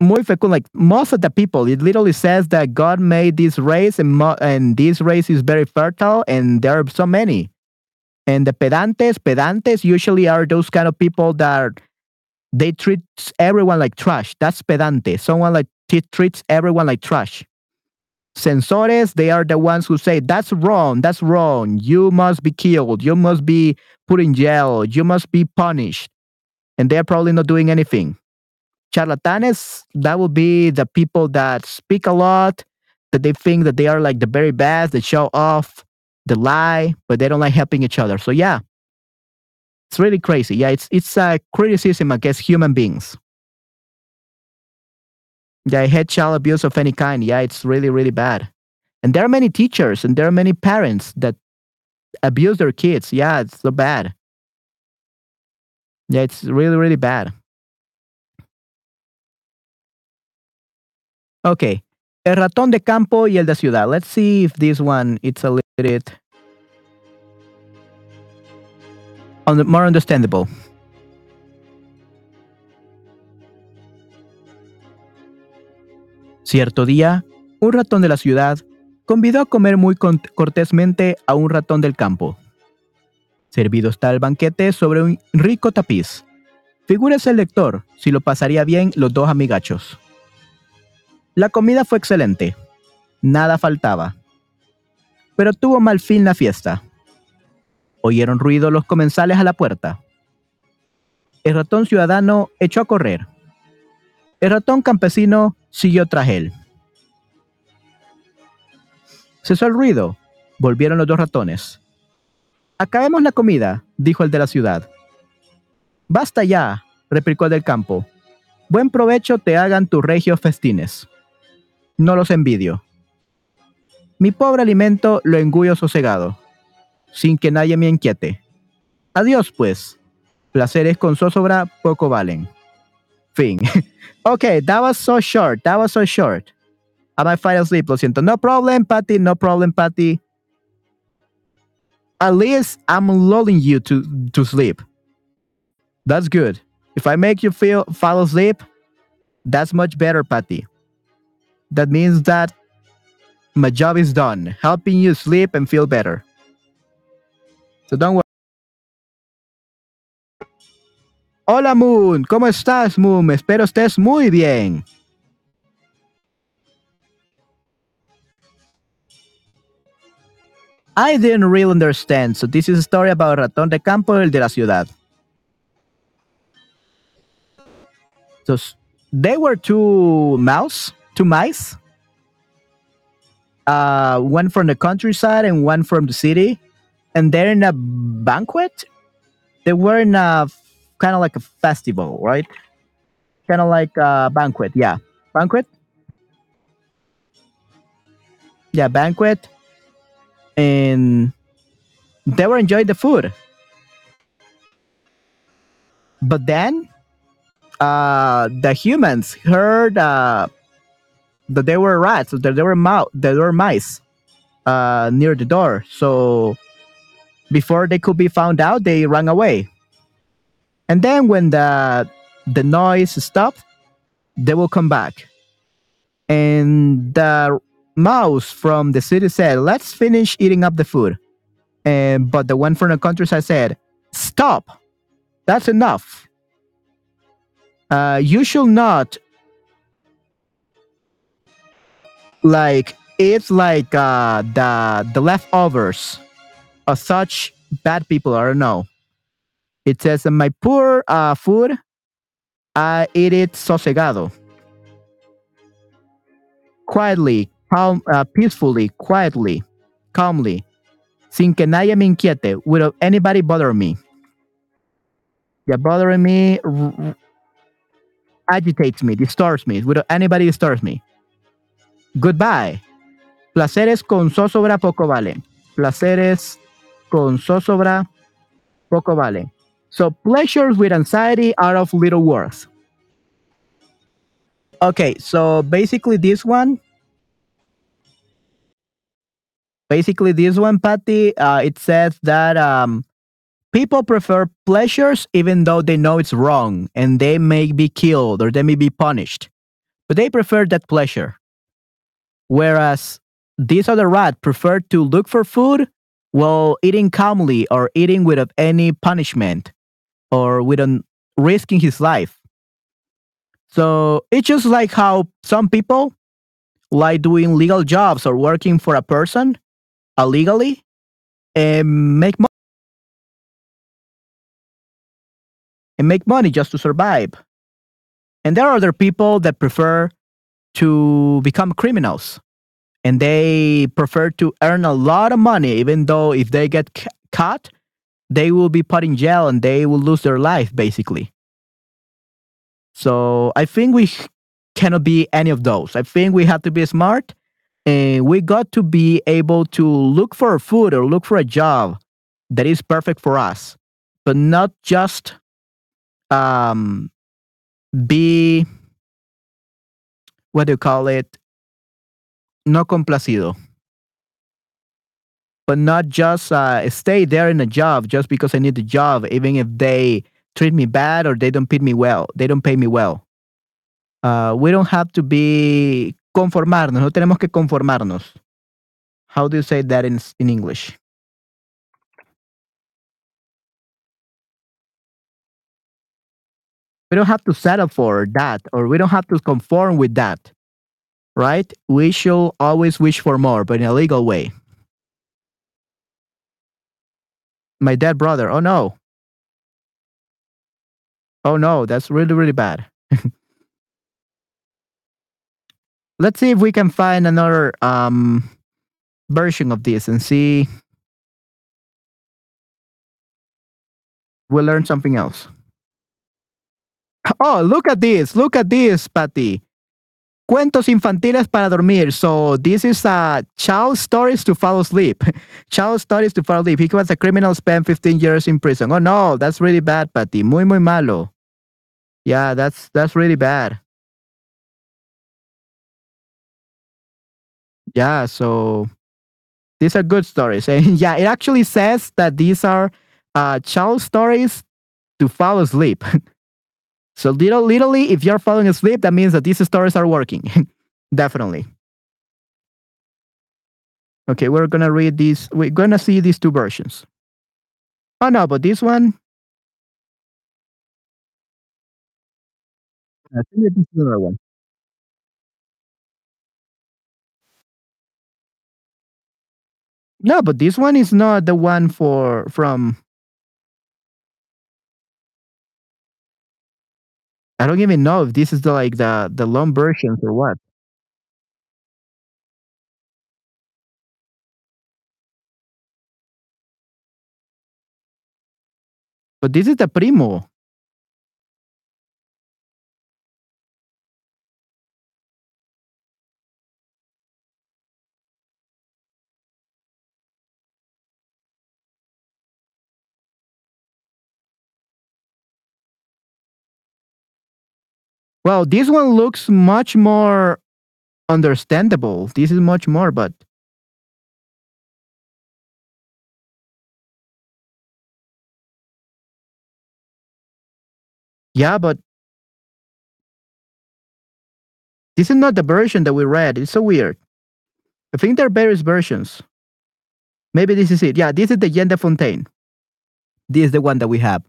muy fecund, like most of the people, it literally says that God made this race and, and this race is very fertile and there are so many. And the pedantes, pedantes usually are those kind of people that they treat everyone like trash. That's pedante. Someone like t- treats everyone like trash. Censores, they are the ones who say, that's wrong, that's wrong. You must be killed. You must be put in jail. You must be punished. And they're probably not doing anything. Charlatanes, that will be the people that speak a lot, that they think that they are like the very best, they show off, the lie, but they don't like helping each other. So yeah, it's really crazy. Yeah, it's it's a criticism against human beings. Yeah, hate child abuse of any kind. Yeah, it's really really bad. And there are many teachers and there are many parents that abuse their kids. Yeah, it's so bad. Yeah, it's really, really bad. Okay. El ratón de campo y el de ciudad. Let's see if this one it's a little bit more understandable. Cierto día, un ratón de la ciudad convidó a comer muy cortésmente a un ratón del campo. Servido está el banquete sobre un rico tapiz. Figúrese el lector si lo pasaría bien los dos amigachos. La comida fue excelente. Nada faltaba. Pero tuvo mal fin la fiesta. Oyeron ruido los comensales a la puerta. El ratón ciudadano echó a correr. El ratón campesino siguió tras él. Cesó el ruido. Volvieron los dos ratones. Acabemos la comida, dijo el de la ciudad. Basta ya, replicó el del campo. Buen provecho te hagan tus regios festines. No los envidio. Mi pobre alimento lo engullo sosegado, sin que nadie me inquiete. Adiós, pues. Placeres con zozobra poco valen. Fin. [LAUGHS] okay, that was so short. That was so short. Am I might fall asleep, lo siento. No problem, Patty. No problem, Patty. At least I'm lulling you to, to sleep. That's good. If I make you feel fall asleep, that's much better, Patty. That means that my job is done, helping you sleep and feel better. So don't worry. Hola Moon, ¿cómo estás Moon? Espero estés muy bien. I didn't really understand, so this is a story about Ratón de Campo, el de la ciudad. So they were two mouse, two mice. Uh, one from the countryside and one from the city, and they're in a banquet. They were in a kind of like a festival, right? Kind of like a banquet, yeah, banquet. Yeah, banquet, and they were enjoying the food. But then uh, the humans heard uh, that there were rats, that there were mouse, there were mice uh, near the door. So before they could be found out, they ran away. And then when the the noise stopped, they will come back. And the mouse from the city said, "Let's finish eating up the food." And but the one from the countryside said, "Stop! That's enough." uh, you should not like it's like uh, the the leftovers of such bad people. I don't know. It says, "My poor uh, food, I eat it sosegado, quietly, calm, uh, peacefully, quietly, calmly, sin que nadie me inquiete, without anybody bothering me. Yeah, bothering me agitates me, disturbs me, without anybody disturbs me. Goodbye. Placeres con zozobra poco vale. Placeres con zozobra poco vale. So pleasures with anxiety are of little worth. Okay, so basically this one, basically this one, Patty, uh, it says that um, People prefer pleasures even though they know it's wrong and they may be killed or they may be punished. But they prefer that pleasure. Whereas these other rat prefer to look for food while eating calmly or eating without any punishment or without risking his life. So it's just like how some people like doing legal jobs or working for a person illegally and make money and make money just to survive. And there are other people that prefer to become criminals and they prefer to earn a lot of money, even though if they get ca- caught, they will be put in jail and they will lose their life, basically. So I think we cannot be any of those. I think we have to be smart And we got to be able to look for a food or look for a job that is perfect for us, but not just um, be, what do you call it? No complacido. But not just uh, stay there in a job just because I need the job, even if they treat me bad or they don't pay me well. They don't pay me well. Uh, we don't have to be conformarnos. No tenemos que conformarnos. How do you say that in in English? We don't have to settle for that, or we don't have to conform with that, right? We should always wish for more, but in a legal way. My dead brother. Oh no. Oh no, that's really, really bad. [LAUGHS] Let's see if we can find another um, version of this and see. We'll learn something else. Oh, look at this. Look at this, Patty. Cuentos infantiles para dormir. So this is uh, child stories to fall asleep. [LAUGHS] child stories to fall asleep. He was a criminal, spent 15 years in prison. Oh no, that's really bad, Patty. Muy, muy malo. Yeah, that's that's really bad. Yeah, so these are good stories. [LAUGHS] And yeah, it actually says that these are uh, child stories to fall asleep. [LAUGHS] so little, literally, if you're falling asleep, that means that these stories are working. [LAUGHS] Definitely. Okay, we're gonna read these. We're gonna see these two versions. Oh no, but this one. I think this is another one. No, but this one is not the one for from. I don't even know if this is the like the the long versions or what. But this is the primo. Well, this one looks much more understandable. This is much more, but yeah, but this is not the version that we read. It's so weird. I think there are various versions. Maybe this is it. Yeah, this is the Yen Fontaine. This is the one that we have.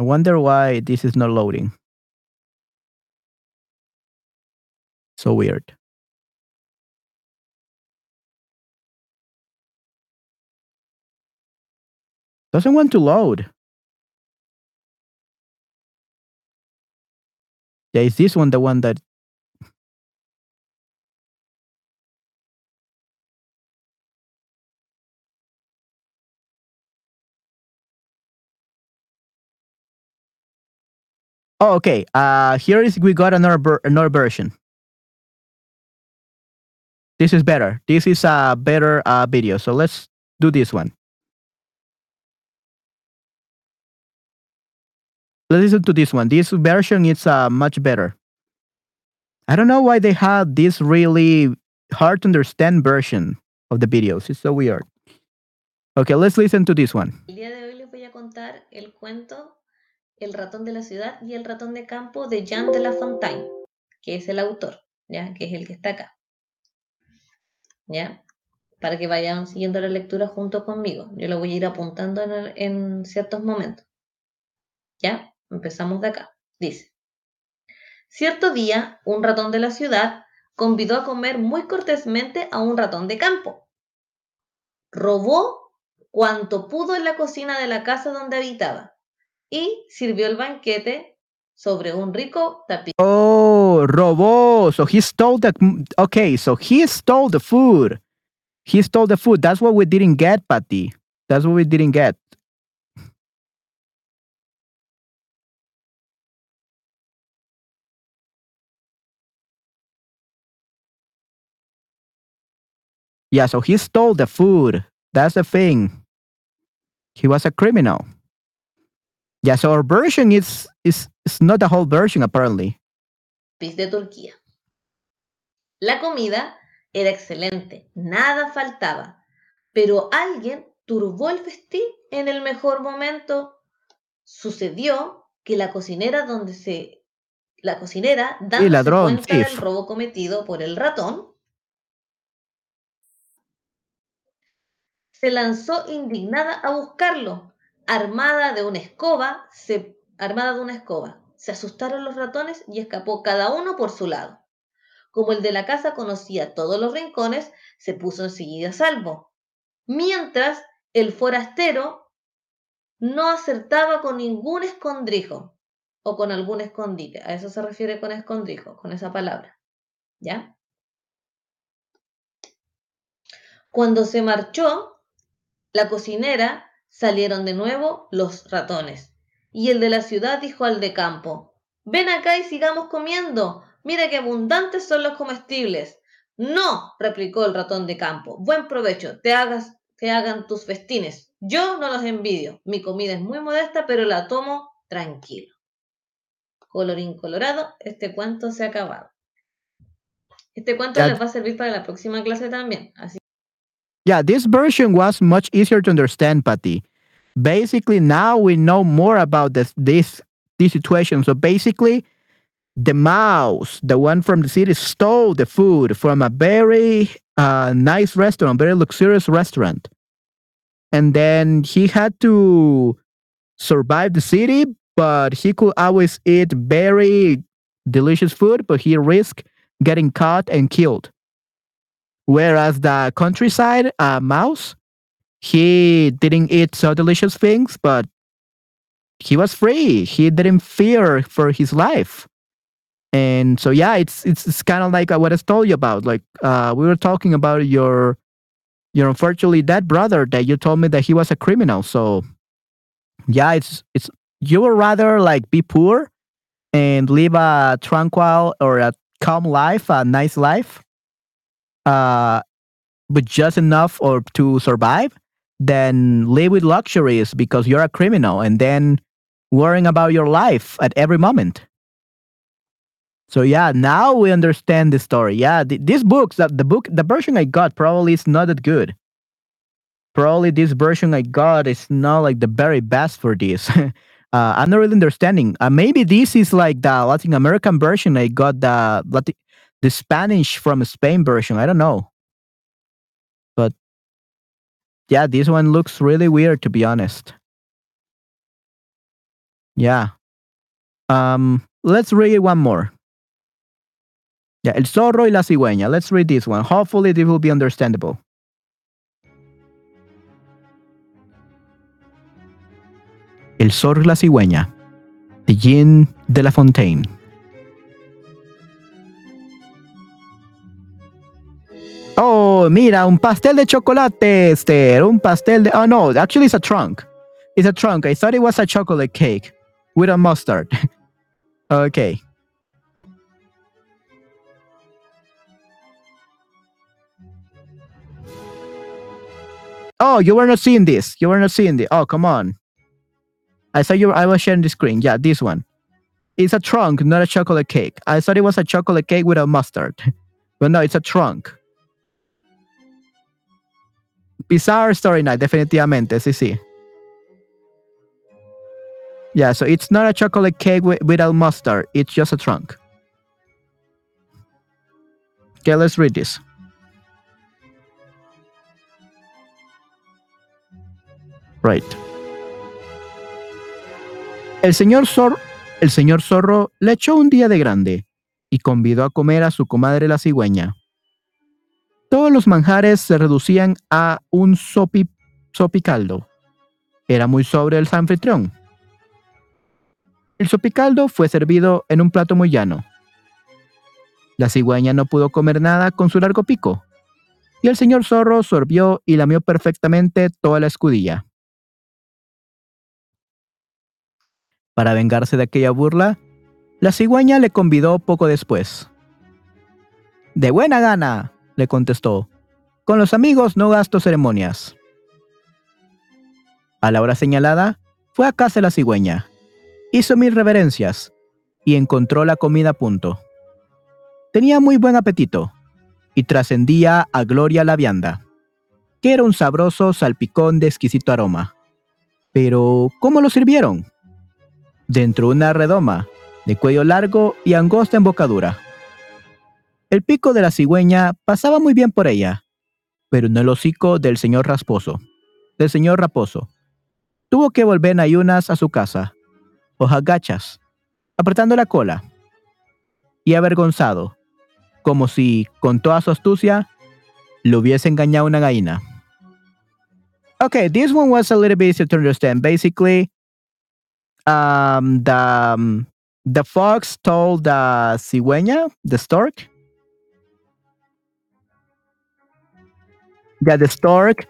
I wonder why this is not loading. So weird. Doesn't want to load. Yeah, is this one the one that Oh, okay. Uh, here is we got another another version. This is better. This is a better uh, video. So let's do this one. Let's listen to this one. This version is uh, much better. I don't know why they had this really hard to understand version of the videos. It's so weird. Okay, let's listen to this one. El día de hoy les voy a contar el cuento El ratón de la ciudad y el ratón de campo de Jean de La Fontaine, que es el autor, ¿ya? que es el que está acá. ¿Ya? Para que vayan siguiendo la lectura junto conmigo. Yo lo voy a ir apuntando en, ciertos momentos. ¿Ya? Empezamos de acá. Dice. Cierto día, un ratón de la ciudad convidó a comer muy cortésmente a un ratón de campo. Robó cuanto pudo en la cocina de la casa donde habitaba y sirvió el banquete sobre un rico tapiz. Oh, robó. So he stole the. Okay, so he stole the food. He stole the food. That's what we didn't get, Patty. That's what we didn't get. Yeah, so he stole the food. That's the thing. He was a criminal. Yeah, so our version is is, is not the whole version apparently. de Turquía. La comida era excelente, nada faltaba, pero alguien turbó el festín en el mejor momento. Sucedió que la cocinera donde se la cocinera dándose ladrón, cuenta del robo cometido por el ratón se lanzó indignada a buscarlo, armada de una escoba, se, armada de una escoba. Se asustaron los ratones y escapó cada uno por su lado. Como el de la casa conocía todos los rincones, se puso enseguida a salvo. Mientras el forastero no acertaba con ningún escondrijo o con algún escondite. A eso se refiere con escondrijo, con esa palabra. ¿Ya? Cuando se marchó, la cocinera salieron de nuevo los ratones. Y el de la ciudad dijo al de campo, ven acá y sigamos comiendo. Mira qué abundantes son los comestibles. No, replicó el ratón de campo. Buen provecho, te hagas, te hagan tus festines. Yo no los envidio. Mi comida es muy modesta, pero la tomo tranquilo. Colorín colorado, este cuento se ha acabado. Este cuento les va a servir para la próxima clase también. Así Yeah, this version was much easier to understand, Patty. Basically, now we know more about this this this situation. So basically, the mouse, the one from the city, stole the food from a very uh, nice restaurant, very luxurious restaurant, and then he had to survive the city. But he could always eat very delicious food, but he risked getting caught and killed. Whereas the countryside uh, mouse, he didn't eat so delicious things, but he was free. He didn't fear for his life. And so yeah, it's it's, it's kind of like what I told you about. Like uh, we were talking about your your unfortunately dead brother that you told me that he was a criminal. So yeah, it's it's you would rather like be poor and live a tranquil or a calm life, a nice life, uh, but just enough or to survive, then live with luxuries because you're a criminal and then worrying about your life at every moment. So yeah, now we understand the story. Yeah, th- these books, the, the book, the version I got probably is not that good. Probably this version I got is not like the very best for this. [LAUGHS] uh, I'm not really understanding. Uh, maybe this is like the Latin American version. I got the Latin, the Spanish from Spain version. I don't know. But yeah, this one looks really weird to be honest. Yeah. Um, let's read one more. Yeah, El Zorro y la Cigüeña. Let's read this one. Hopefully, this will be understandable. El Zorro y la Cigüeña. De Jean de La Fontaine. Oh, mira, un pastel de chocolate, Esther. Un pastel de. Oh, no, actually, it's a trunk. It's a trunk. I thought it was a chocolate cake with a mustard. [LAUGHS] okay. Oh, you were not seeing this. You were not seeing this. Oh, come on. I saw you. I was sharing the screen. Yeah, this one. It's a trunk, not a chocolate cake. I thought it was a chocolate cake with a mustard, [LAUGHS] but no, it's a trunk. Bizarre Story Night, definitivamente, sí, sí. Yeah, so it's not a chocolate cake with, without mustard. It's just a trunk. Okay, let's read this. Right. El señor, Zor el señor Zorro le echó un día de grande y convidó a comer a su comadre la cigüeña. Todos los manjares se reducían a un sopi, sopicaldo. Era muy sobre el anfitrión. El sopicaldo fue servido en un plato muy llano. La cigüeña no pudo comer nada con su largo pico, y el señor zorro sorbió y lamió perfectamente toda la escudilla. Para vengarse de aquella burla, la cigüeña le convidó poco después. De buena gana, le contestó. Con los amigos no gasto ceremonias. A la hora señalada, fue a casa de la cigüeña. Hizo mil reverencias y encontró la comida a punto. Tenía muy buen apetito y trascendía a gloria la vianda, que era un sabroso salpicón de exquisito aroma. Pero, ¿cómo lo sirvieron? Dentro de una redoma, de cuello largo y angosta embocadura. El pico de la cigüeña pasaba muy bien por ella, pero no el hocico del señor rasposo, del señor raposo. Tuvo que volver en ayunas a su casa, hojas gachas, apretando la cola, y avergonzado, como si, con toda su astucia, le hubiese engañado una gallina. Okay, this one was a little bit easier to understand. Basically, um, the um, the fox told the cigüeña, the stork. Yeah, the stork.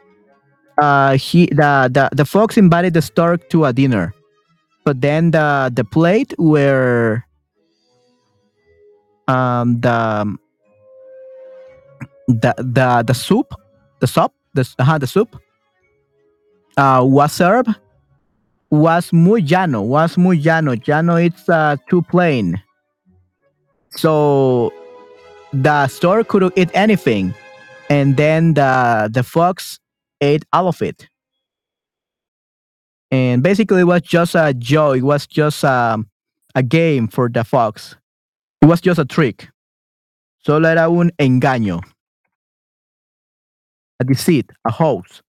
Uh, he the, the the fox invited the stork to a dinner, but then the the plate where um the the the the soup, the soup, the uh, the soup uh, was served was muy llano, was muy llano. Llano it's uh, too plain. So the stork couldn't eat anything, and then the the fox ate all of it. And basically, it was just a joke. It was just um, a game for the fox. It was just a trick. Solo era un engaño. A deceit, a hoax.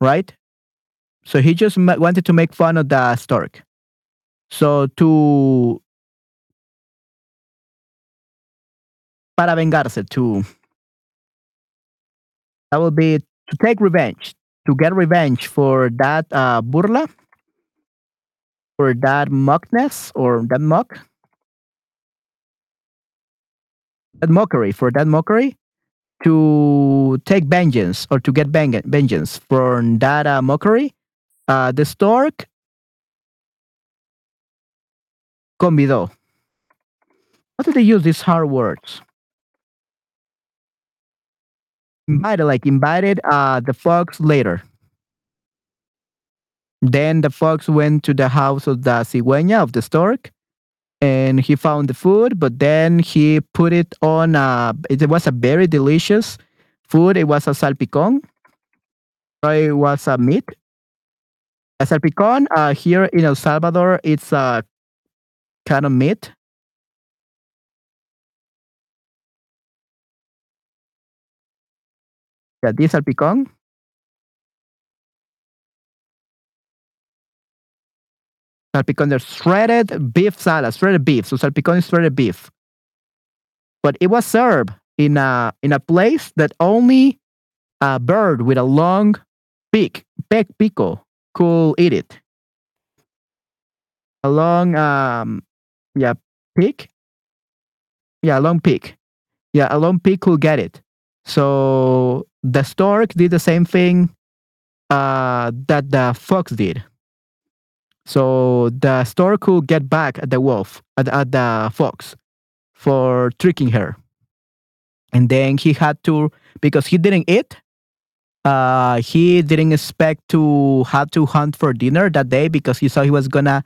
Right? So he just wanted to make fun of the stork. So to para vengarse to that will be to take revenge to get revenge for that uh, burla for that mockness or that mock that mockery for that mockery to take vengeance or to get veng- vengeance for that uh, mockery uh, the stork convidó. How do they use these hard words? Invited, like invited uh, the fox later. Then the fox went to the house of the cigüeña of the stork, and he found the food. But then he put it on. A, it was a very delicious food. It was a salpicón. It was a meat a salpicón uh, here in El Salvador, it's a kind of meat. Yeah, this salpicón. Salpicón, there's shredded beef salad, shredded beef. So salpicón is shredded beef. But it was served in a in a place that only a bird with a long beak, beak pico, could eat it. A long, um, yeah, pig. Yeah, a long pig. Yeah, a long pig could get it. So the stork did the same thing uh, that the fox did. So the stork could get back at the wolf, at, at the fox, for tricking her. And then he had to, because he didn't eat, uh, he didn't expect to have to hunt for dinner that day because he thought he was gonna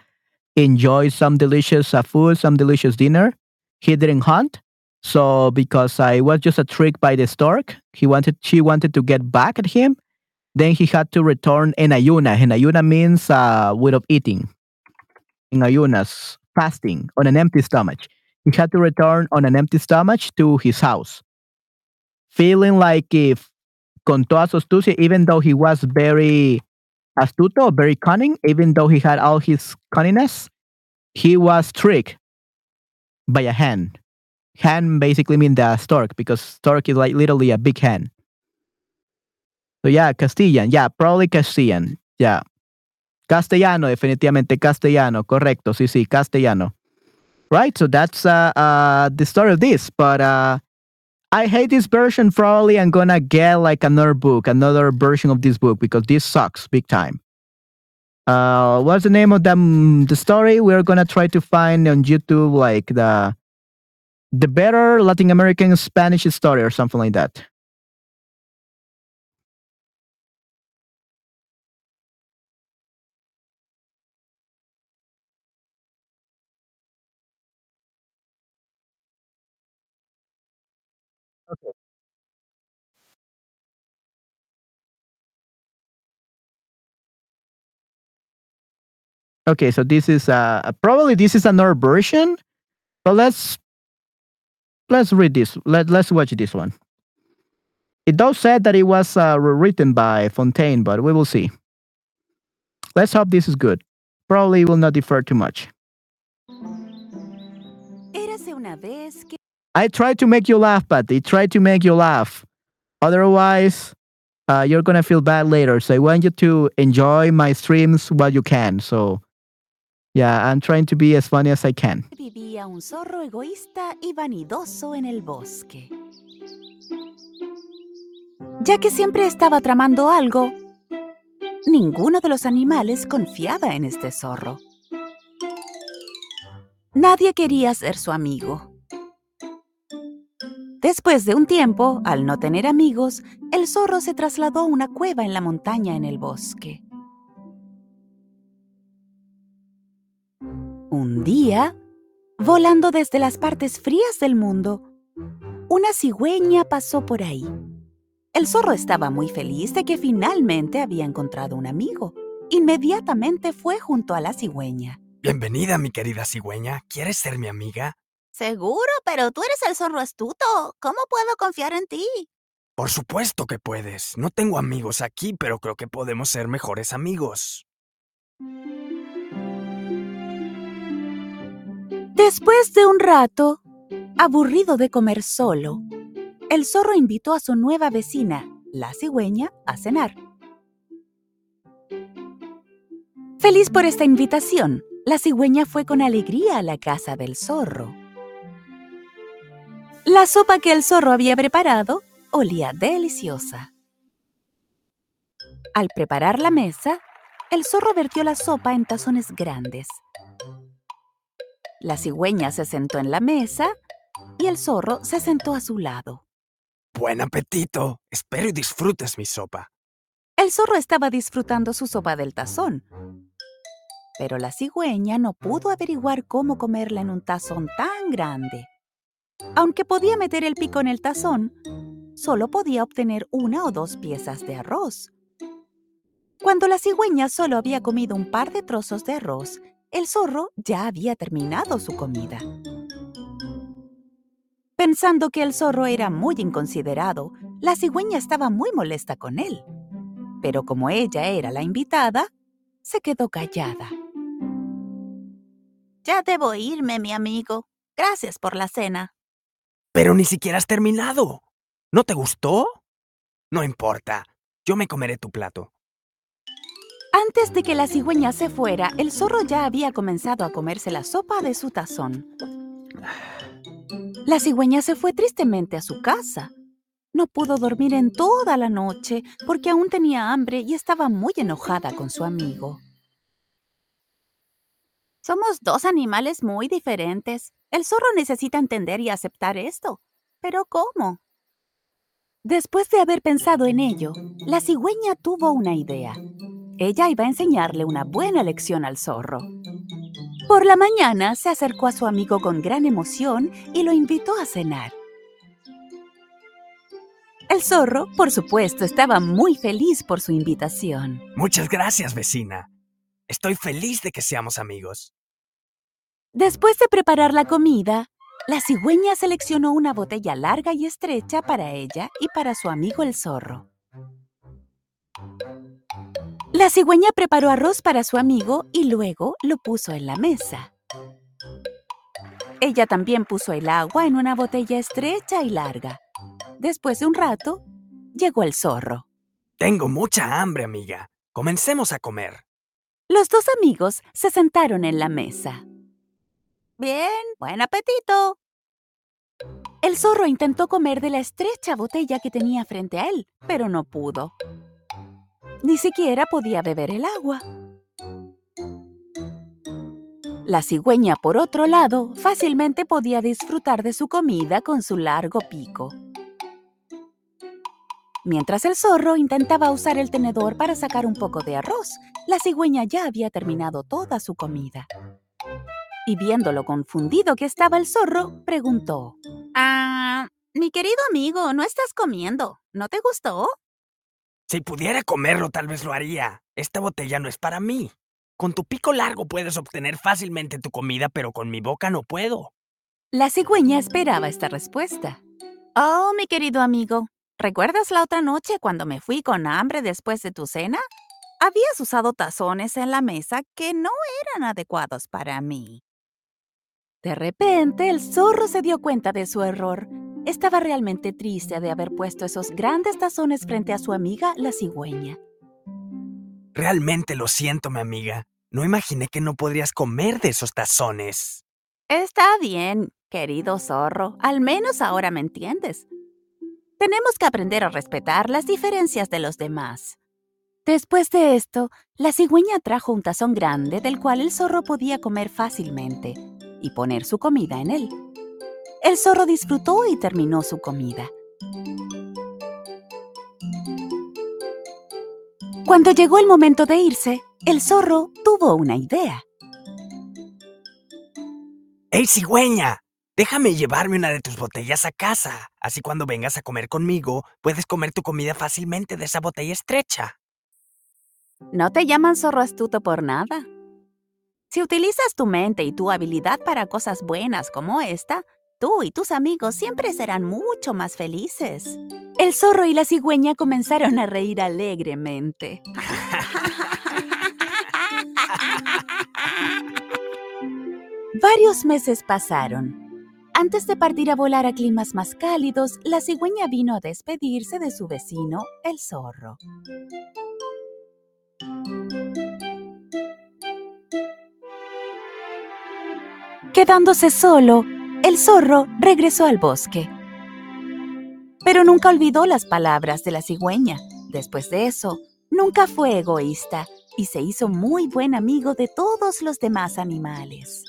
enjoy some delicious uh, food, some delicious dinner. He didn't hunt, so because I was just a trick by the stork, he wanted she wanted to get back at him. Then he had to return en ayuna. En ayuna means uh, without eating. In ayunas, fasting on an empty stomach. He had to return on an empty stomach to his house, feeling like if con toda su astucia, even though he was very astuto, very cunning, even though he had all his cunningness, he was tricked by a hen. Hen basically means the stork because stork is like literally a big hen. So yeah, Castilian, yeah, probably Castilian, yeah. Castellano, definitivamente castellano, correcto, sí, sí, castellano. Right, so that's uh, uh, the story of this, but uh, I hate this version. Probably I'm gonna get like another book, another version of this book because this sucks big time. uh, what's the name of the the story? We're gonna try to find on YouTube like the the better Latin American Spanish story or something like that. Okay. Okay, so this is uh probably this is another version, but let's let's read this. Let let's watch this one. It does say that it was uh, written by Fontaine, but we will see. Let's hope this is good. Probably will not differ too much. Érase una vez que I tried to make you laugh, but Patty. Try to make you laugh. Otherwise, uh, you're gonna feel bad later. So I want you to enjoy my streams while you can. So, yeah, I'm trying to be as funny as I can. vivía un zorro egoísta y vanidoso en el bosque. Ya que siempre estaba tramando algo, ninguno de los animales confiaba en este zorro. Nadie quería ser su amigo. Después de un tiempo, al no tener amigos, el zorro se trasladó a una cueva en la montaña en el bosque. Un día, volando desde las partes frías del mundo, una cigüeña pasó por ahí. El zorro estaba muy feliz de que finalmente había encontrado un amigo. Inmediatamente fue junto a la cigüeña. Bienvenida, mi querida cigüeña. ¿Quieres ser mi amiga? Seguro, pero tú eres el zorro astuto. ¿Cómo puedo confiar en ti? Por supuesto que puedes. No tengo amigos aquí, pero creo que podemos ser mejores amigos. Después de un rato, aburrido de comer solo, el zorro invitó a su nueva vecina, la cigüeña, a cenar. Feliz por esta invitación, la cigüeña fue con alegría a la casa del zorro. La sopa que el zorro había preparado olía deliciosa. Al preparar la mesa, el zorro vertió la sopa en tazones grandes. La cigüeña se sentó en la mesa y el zorro se sentó a su lado. Buen apetito. Espero y disfrutes mi sopa. El zorro estaba disfrutando su sopa del tazón. Pero la cigüeña no pudo averiguar cómo comerla en un tazón tan grande. Aunque podía meter el pico en el tazón, solo podía obtener una o dos piezas de arroz. Cuando la cigüeña solo había comido un par de trozos de arroz, el zorro ya había terminado su comida. Pensando que el zorro era muy inconsiderado, la cigüeña estaba muy molesta con él. Pero como ella era la invitada, se quedó callada. Ya debo irme, mi amigo. Gracias por la cena. Pero ni siquiera has terminado. ¿No te gustó? No importa. Yo me comeré tu plato. Antes de que la cigüeña se fuera, el zorro ya había comenzado a comerse la sopa de su tazón. La cigüeña se fue tristemente a su casa. No pudo dormir en toda la noche porque aún tenía hambre y estaba muy enojada con su amigo. Somos dos animales muy diferentes. El zorro necesita entender y aceptar esto. ¿Pero cómo? Después de haber pensado en ello, la cigüeña tuvo una idea. Ella iba a enseñarle una buena lección al zorro. Por la mañana se acercó a su amigo con gran emoción y lo invitó a cenar. El zorro, por supuesto, estaba muy feliz por su invitación. Muchas gracias, vecina. Estoy feliz de que seamos amigos. Después de preparar la comida, la cigüeña seleccionó una botella larga y estrecha para ella y para su amigo el zorro. La cigüeña preparó arroz para su amigo y luego lo puso en la mesa. Ella también puso el agua en una botella estrecha y larga. Después de un rato, llegó el zorro. Tengo mucha hambre, amiga. Comencemos a comer. Los dos amigos se sentaron en la mesa. Bien, buen apetito. El zorro intentó comer de la estrecha botella que tenía frente a él, pero no pudo. Ni siquiera podía beber el agua. La cigüeña, por otro lado, fácilmente podía disfrutar de su comida con su largo pico. Mientras el zorro intentaba usar el tenedor para sacar un poco de arroz, la cigüeña ya había terminado toda su comida. Y viendo lo confundido que estaba el zorro, preguntó, Ah, mi querido amigo, no estás comiendo. ¿No te gustó? Si pudiera comerlo, tal vez lo haría. Esta botella no es para mí. Con tu pico largo puedes obtener fácilmente tu comida, pero con mi boca no puedo. La cigüeña esperaba esta respuesta. Oh, mi querido amigo, ¿recuerdas la otra noche cuando me fui con hambre después de tu cena? Habías usado tazones en la mesa que no eran adecuados para mí. De repente, el zorro se dio cuenta de su error. Estaba realmente triste de haber puesto esos grandes tazones frente a su amiga, la cigüeña. Realmente lo siento, mi amiga. No imaginé que no podrías comer de esos tazones. Está bien, querido zorro. Al menos ahora me entiendes. Tenemos que aprender a respetar las diferencias de los demás. Después de esto, la cigüeña trajo un tazón grande del cual el zorro podía comer fácilmente y poner su comida en él. El zorro disfrutó y terminó su comida. Cuando llegó el momento de irse, el zorro tuvo una idea. ¡Ey, cigüeña! Déjame llevarme una de tus botellas a casa. Así cuando vengas a comer conmigo, puedes comer tu comida fácilmente de esa botella estrecha. No te llaman zorro astuto por nada. Si utilizas tu mente y tu habilidad para cosas buenas como esta, tú y tus amigos siempre serán mucho más felices. El zorro y la cigüeña comenzaron a reír alegremente. [LAUGHS] Varios meses pasaron. Antes de partir a volar a climas más cálidos, la cigüeña vino a despedirse de su vecino, el zorro. Quedándose solo, el zorro regresó al bosque. Pero nunca olvidó las palabras de la cigüeña. Después de eso, nunca fue egoísta y se hizo muy buen amigo de todos los demás animales.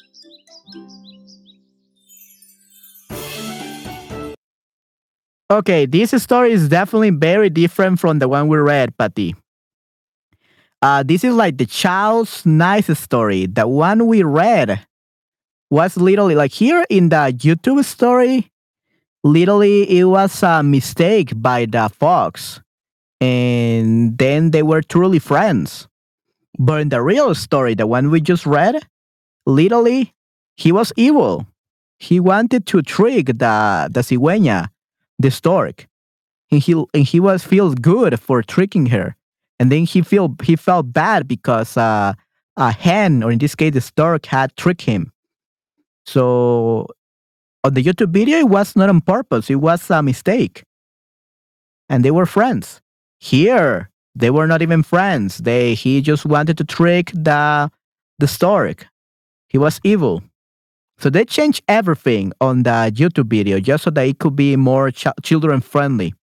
Okay, this story is definitely very different from the one we read, Patty. Uh, this is like the child's nice story. The one we read was literally like here in the YouTube story, literally it was a mistake by the fox. And then they were truly friends. But in the real story, the one we just read, literally he was evil. He wanted to trick the the cigüeña, the stork. And he and he was feels good for tricking her. And then he feel he felt bad because uh, a hen, or in this case the stork, had tricked him. So on the YouTube video, it was not on purpose. It was a mistake. And they were friends. Here, they were not even friends. They he just wanted to trick the the stork. He was evil. So they changed everything on the YouTube video just so that it could be more ch- children friendly.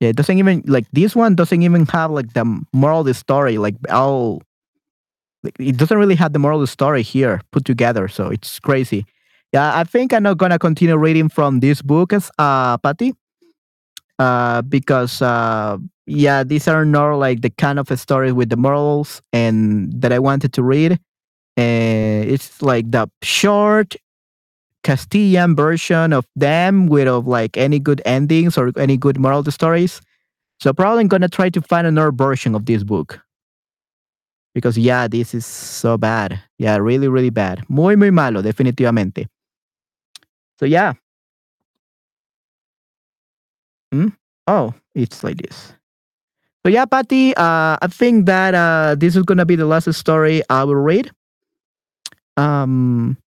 Yeah, it doesn't even like this one doesn't even have like the moral of the story like all it doesn't really have the moral story here put together, so it's crazy. Yeah, I think I'm not gonna continue reading from this book, as uh, Patty, uh, because uh, yeah, these are not like the kind of stories with the morals and that I wanted to read. And it's like the short Castilian version of them without like any good endings or any good moral stories. So probably I'm gonna try to find another version of this book. Because yeah, this is so bad. Yeah, really, really bad. Muy, muy malo, definitivamente. So yeah. Hmm? Oh, it's like this. So yeah, Patty, uh, I think that uh, this is gonna be the last story I will read. Um,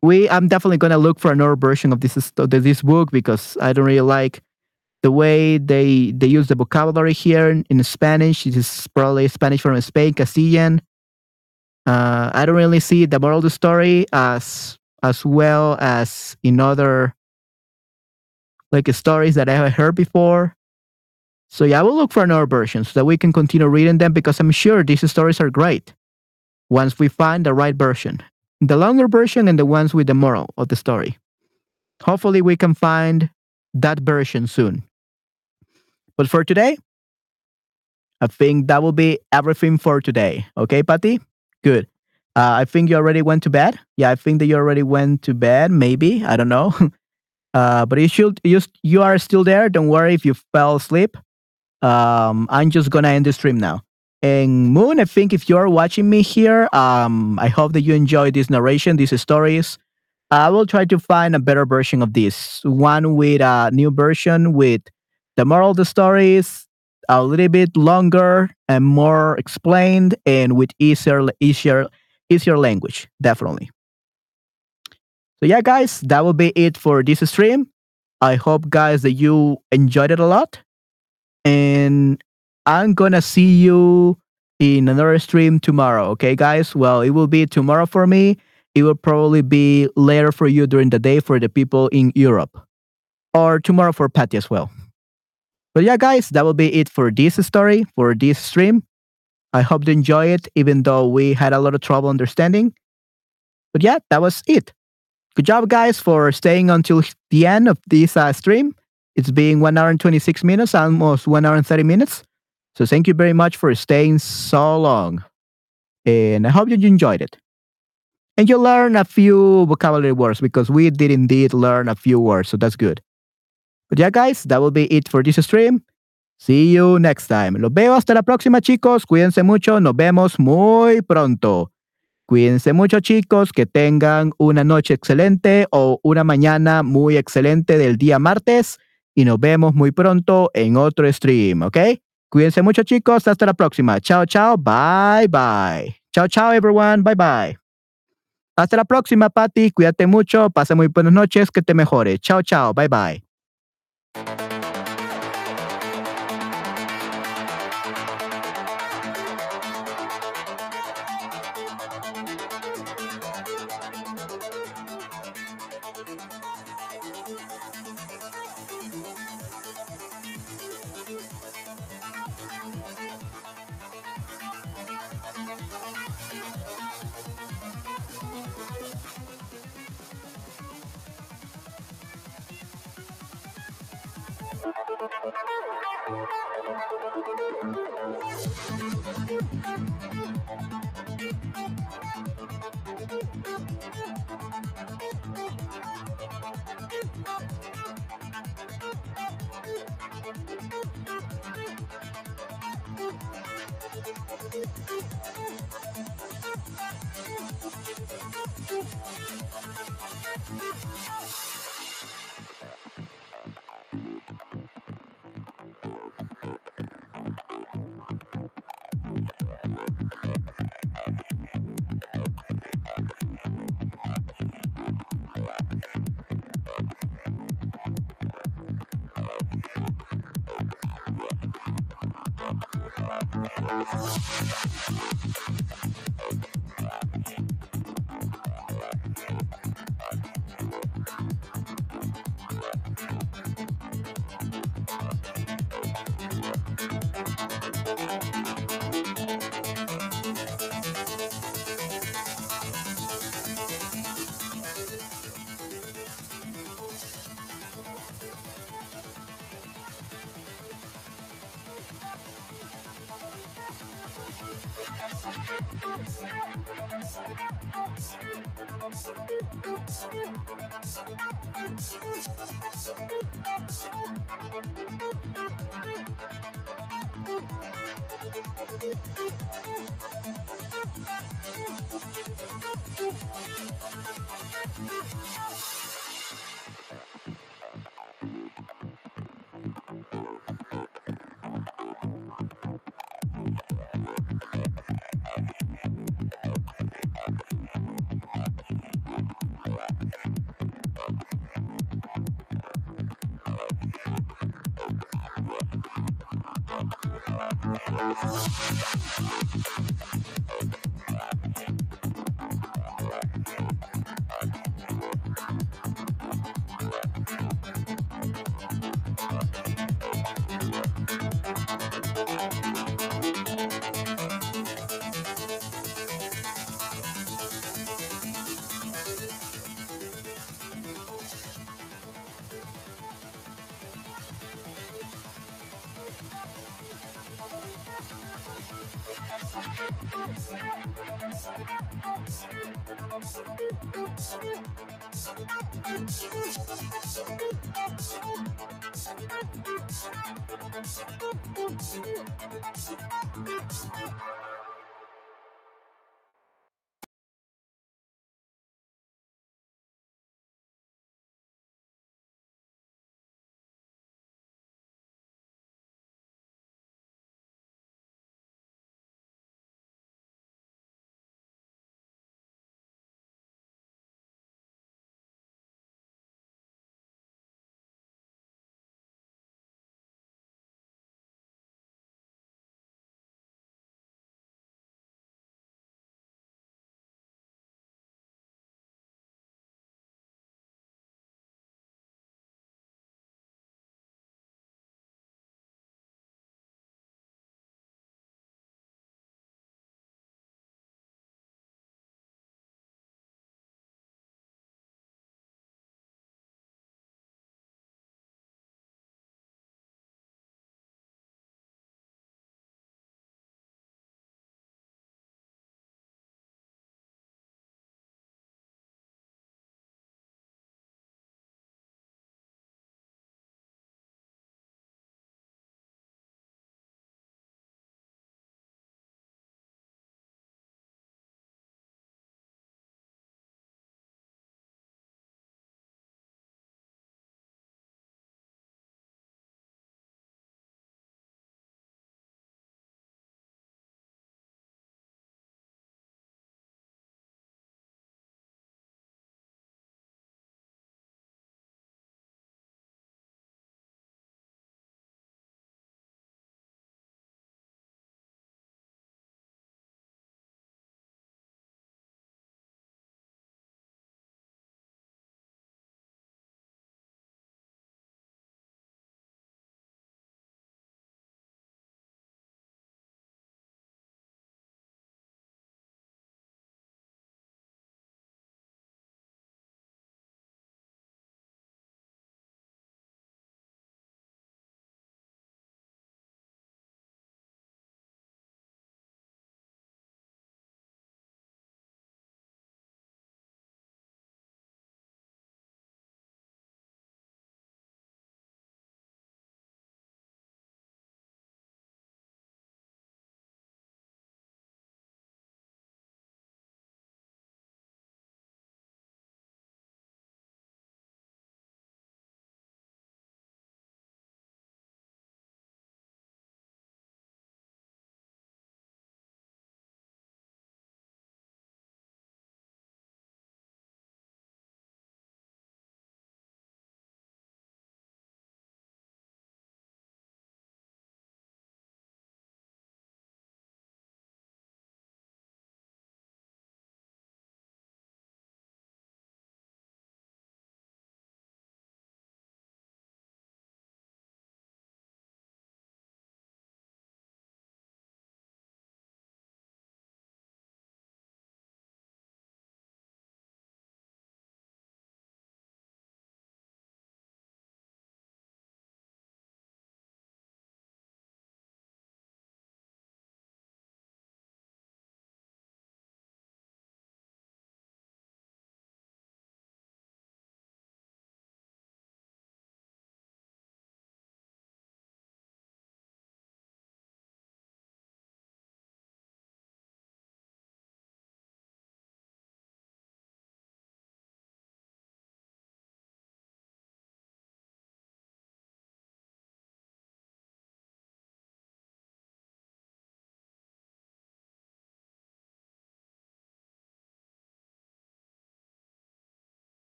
we, I'm definitely gonna look for another version of this this book because I don't really like the way they they use the vocabulary here in, in Spanish. It is probably Spanish from Spain, Castilian. Uh, I don't really see the moral of the story as as well as in other like stories that I have heard before. So yeah, I will look for another version so that we can continue reading them because I'm sure these stories are great. once we find the right version, the longer version and the ones with the moral of the story. Hopefully, we can find that version soon. But for today, I think that will be everything for today. Okay, Patty? Good. Uh, I think you already went to bed. Yeah, I think that you already went to bed. Maybe I don't know. [LAUGHS] Uh, but you should you you are still there. Don't worry if you fell asleep. Um, I'm just gonna end the stream now. And Moon, I think if you're watching me here, um, I hope that you enjoy this narration, these stories. I will try to find a better version of this, one with a new version with the moral of the story is a little bit longer and more explained, and with easier, easier, easier language, definitely. So yeah, guys, that will be it for this stream. I hope, guys, that you enjoyed it a lot. And I'm gonna see you in another stream tomorrow. Okay, guys? Well, it will be tomorrow for me. It will probably be later for you during the day for the people in Europe. Or tomorrow for Patty as well. But yeah, guys, that will be it for this story, for this stream. I hope you enjoy it, even though we had a lot of trouble understanding. But yeah, that was it. Good job, guys, for staying until the end of this uh, stream. It's been one hour and 26 minutes, almost one hour and 30 minutes. So thank you very much for staying so long. And I hope you enjoyed it. And you learn a few vocabulary words because we did indeed learn a few words. So that's good. But yeah, guys, that will be it for this stream. See you next time. Los veo hasta la próxima, chicos. Cuídense mucho. Nos vemos muy pronto. Cuídense mucho chicos, que tengan una noche excelente o una mañana muy excelente del día martes y nos vemos muy pronto en otro stream, ¿ok? Cuídense mucho chicos, hasta la próxima. Chao, chao, bye, bye. Chao, chao everyone, bye, bye. Hasta la próxima, Patty. Cuídate mucho, pasa muy buenas noches, que te mejore. Chao, chao, bye, bye. thank you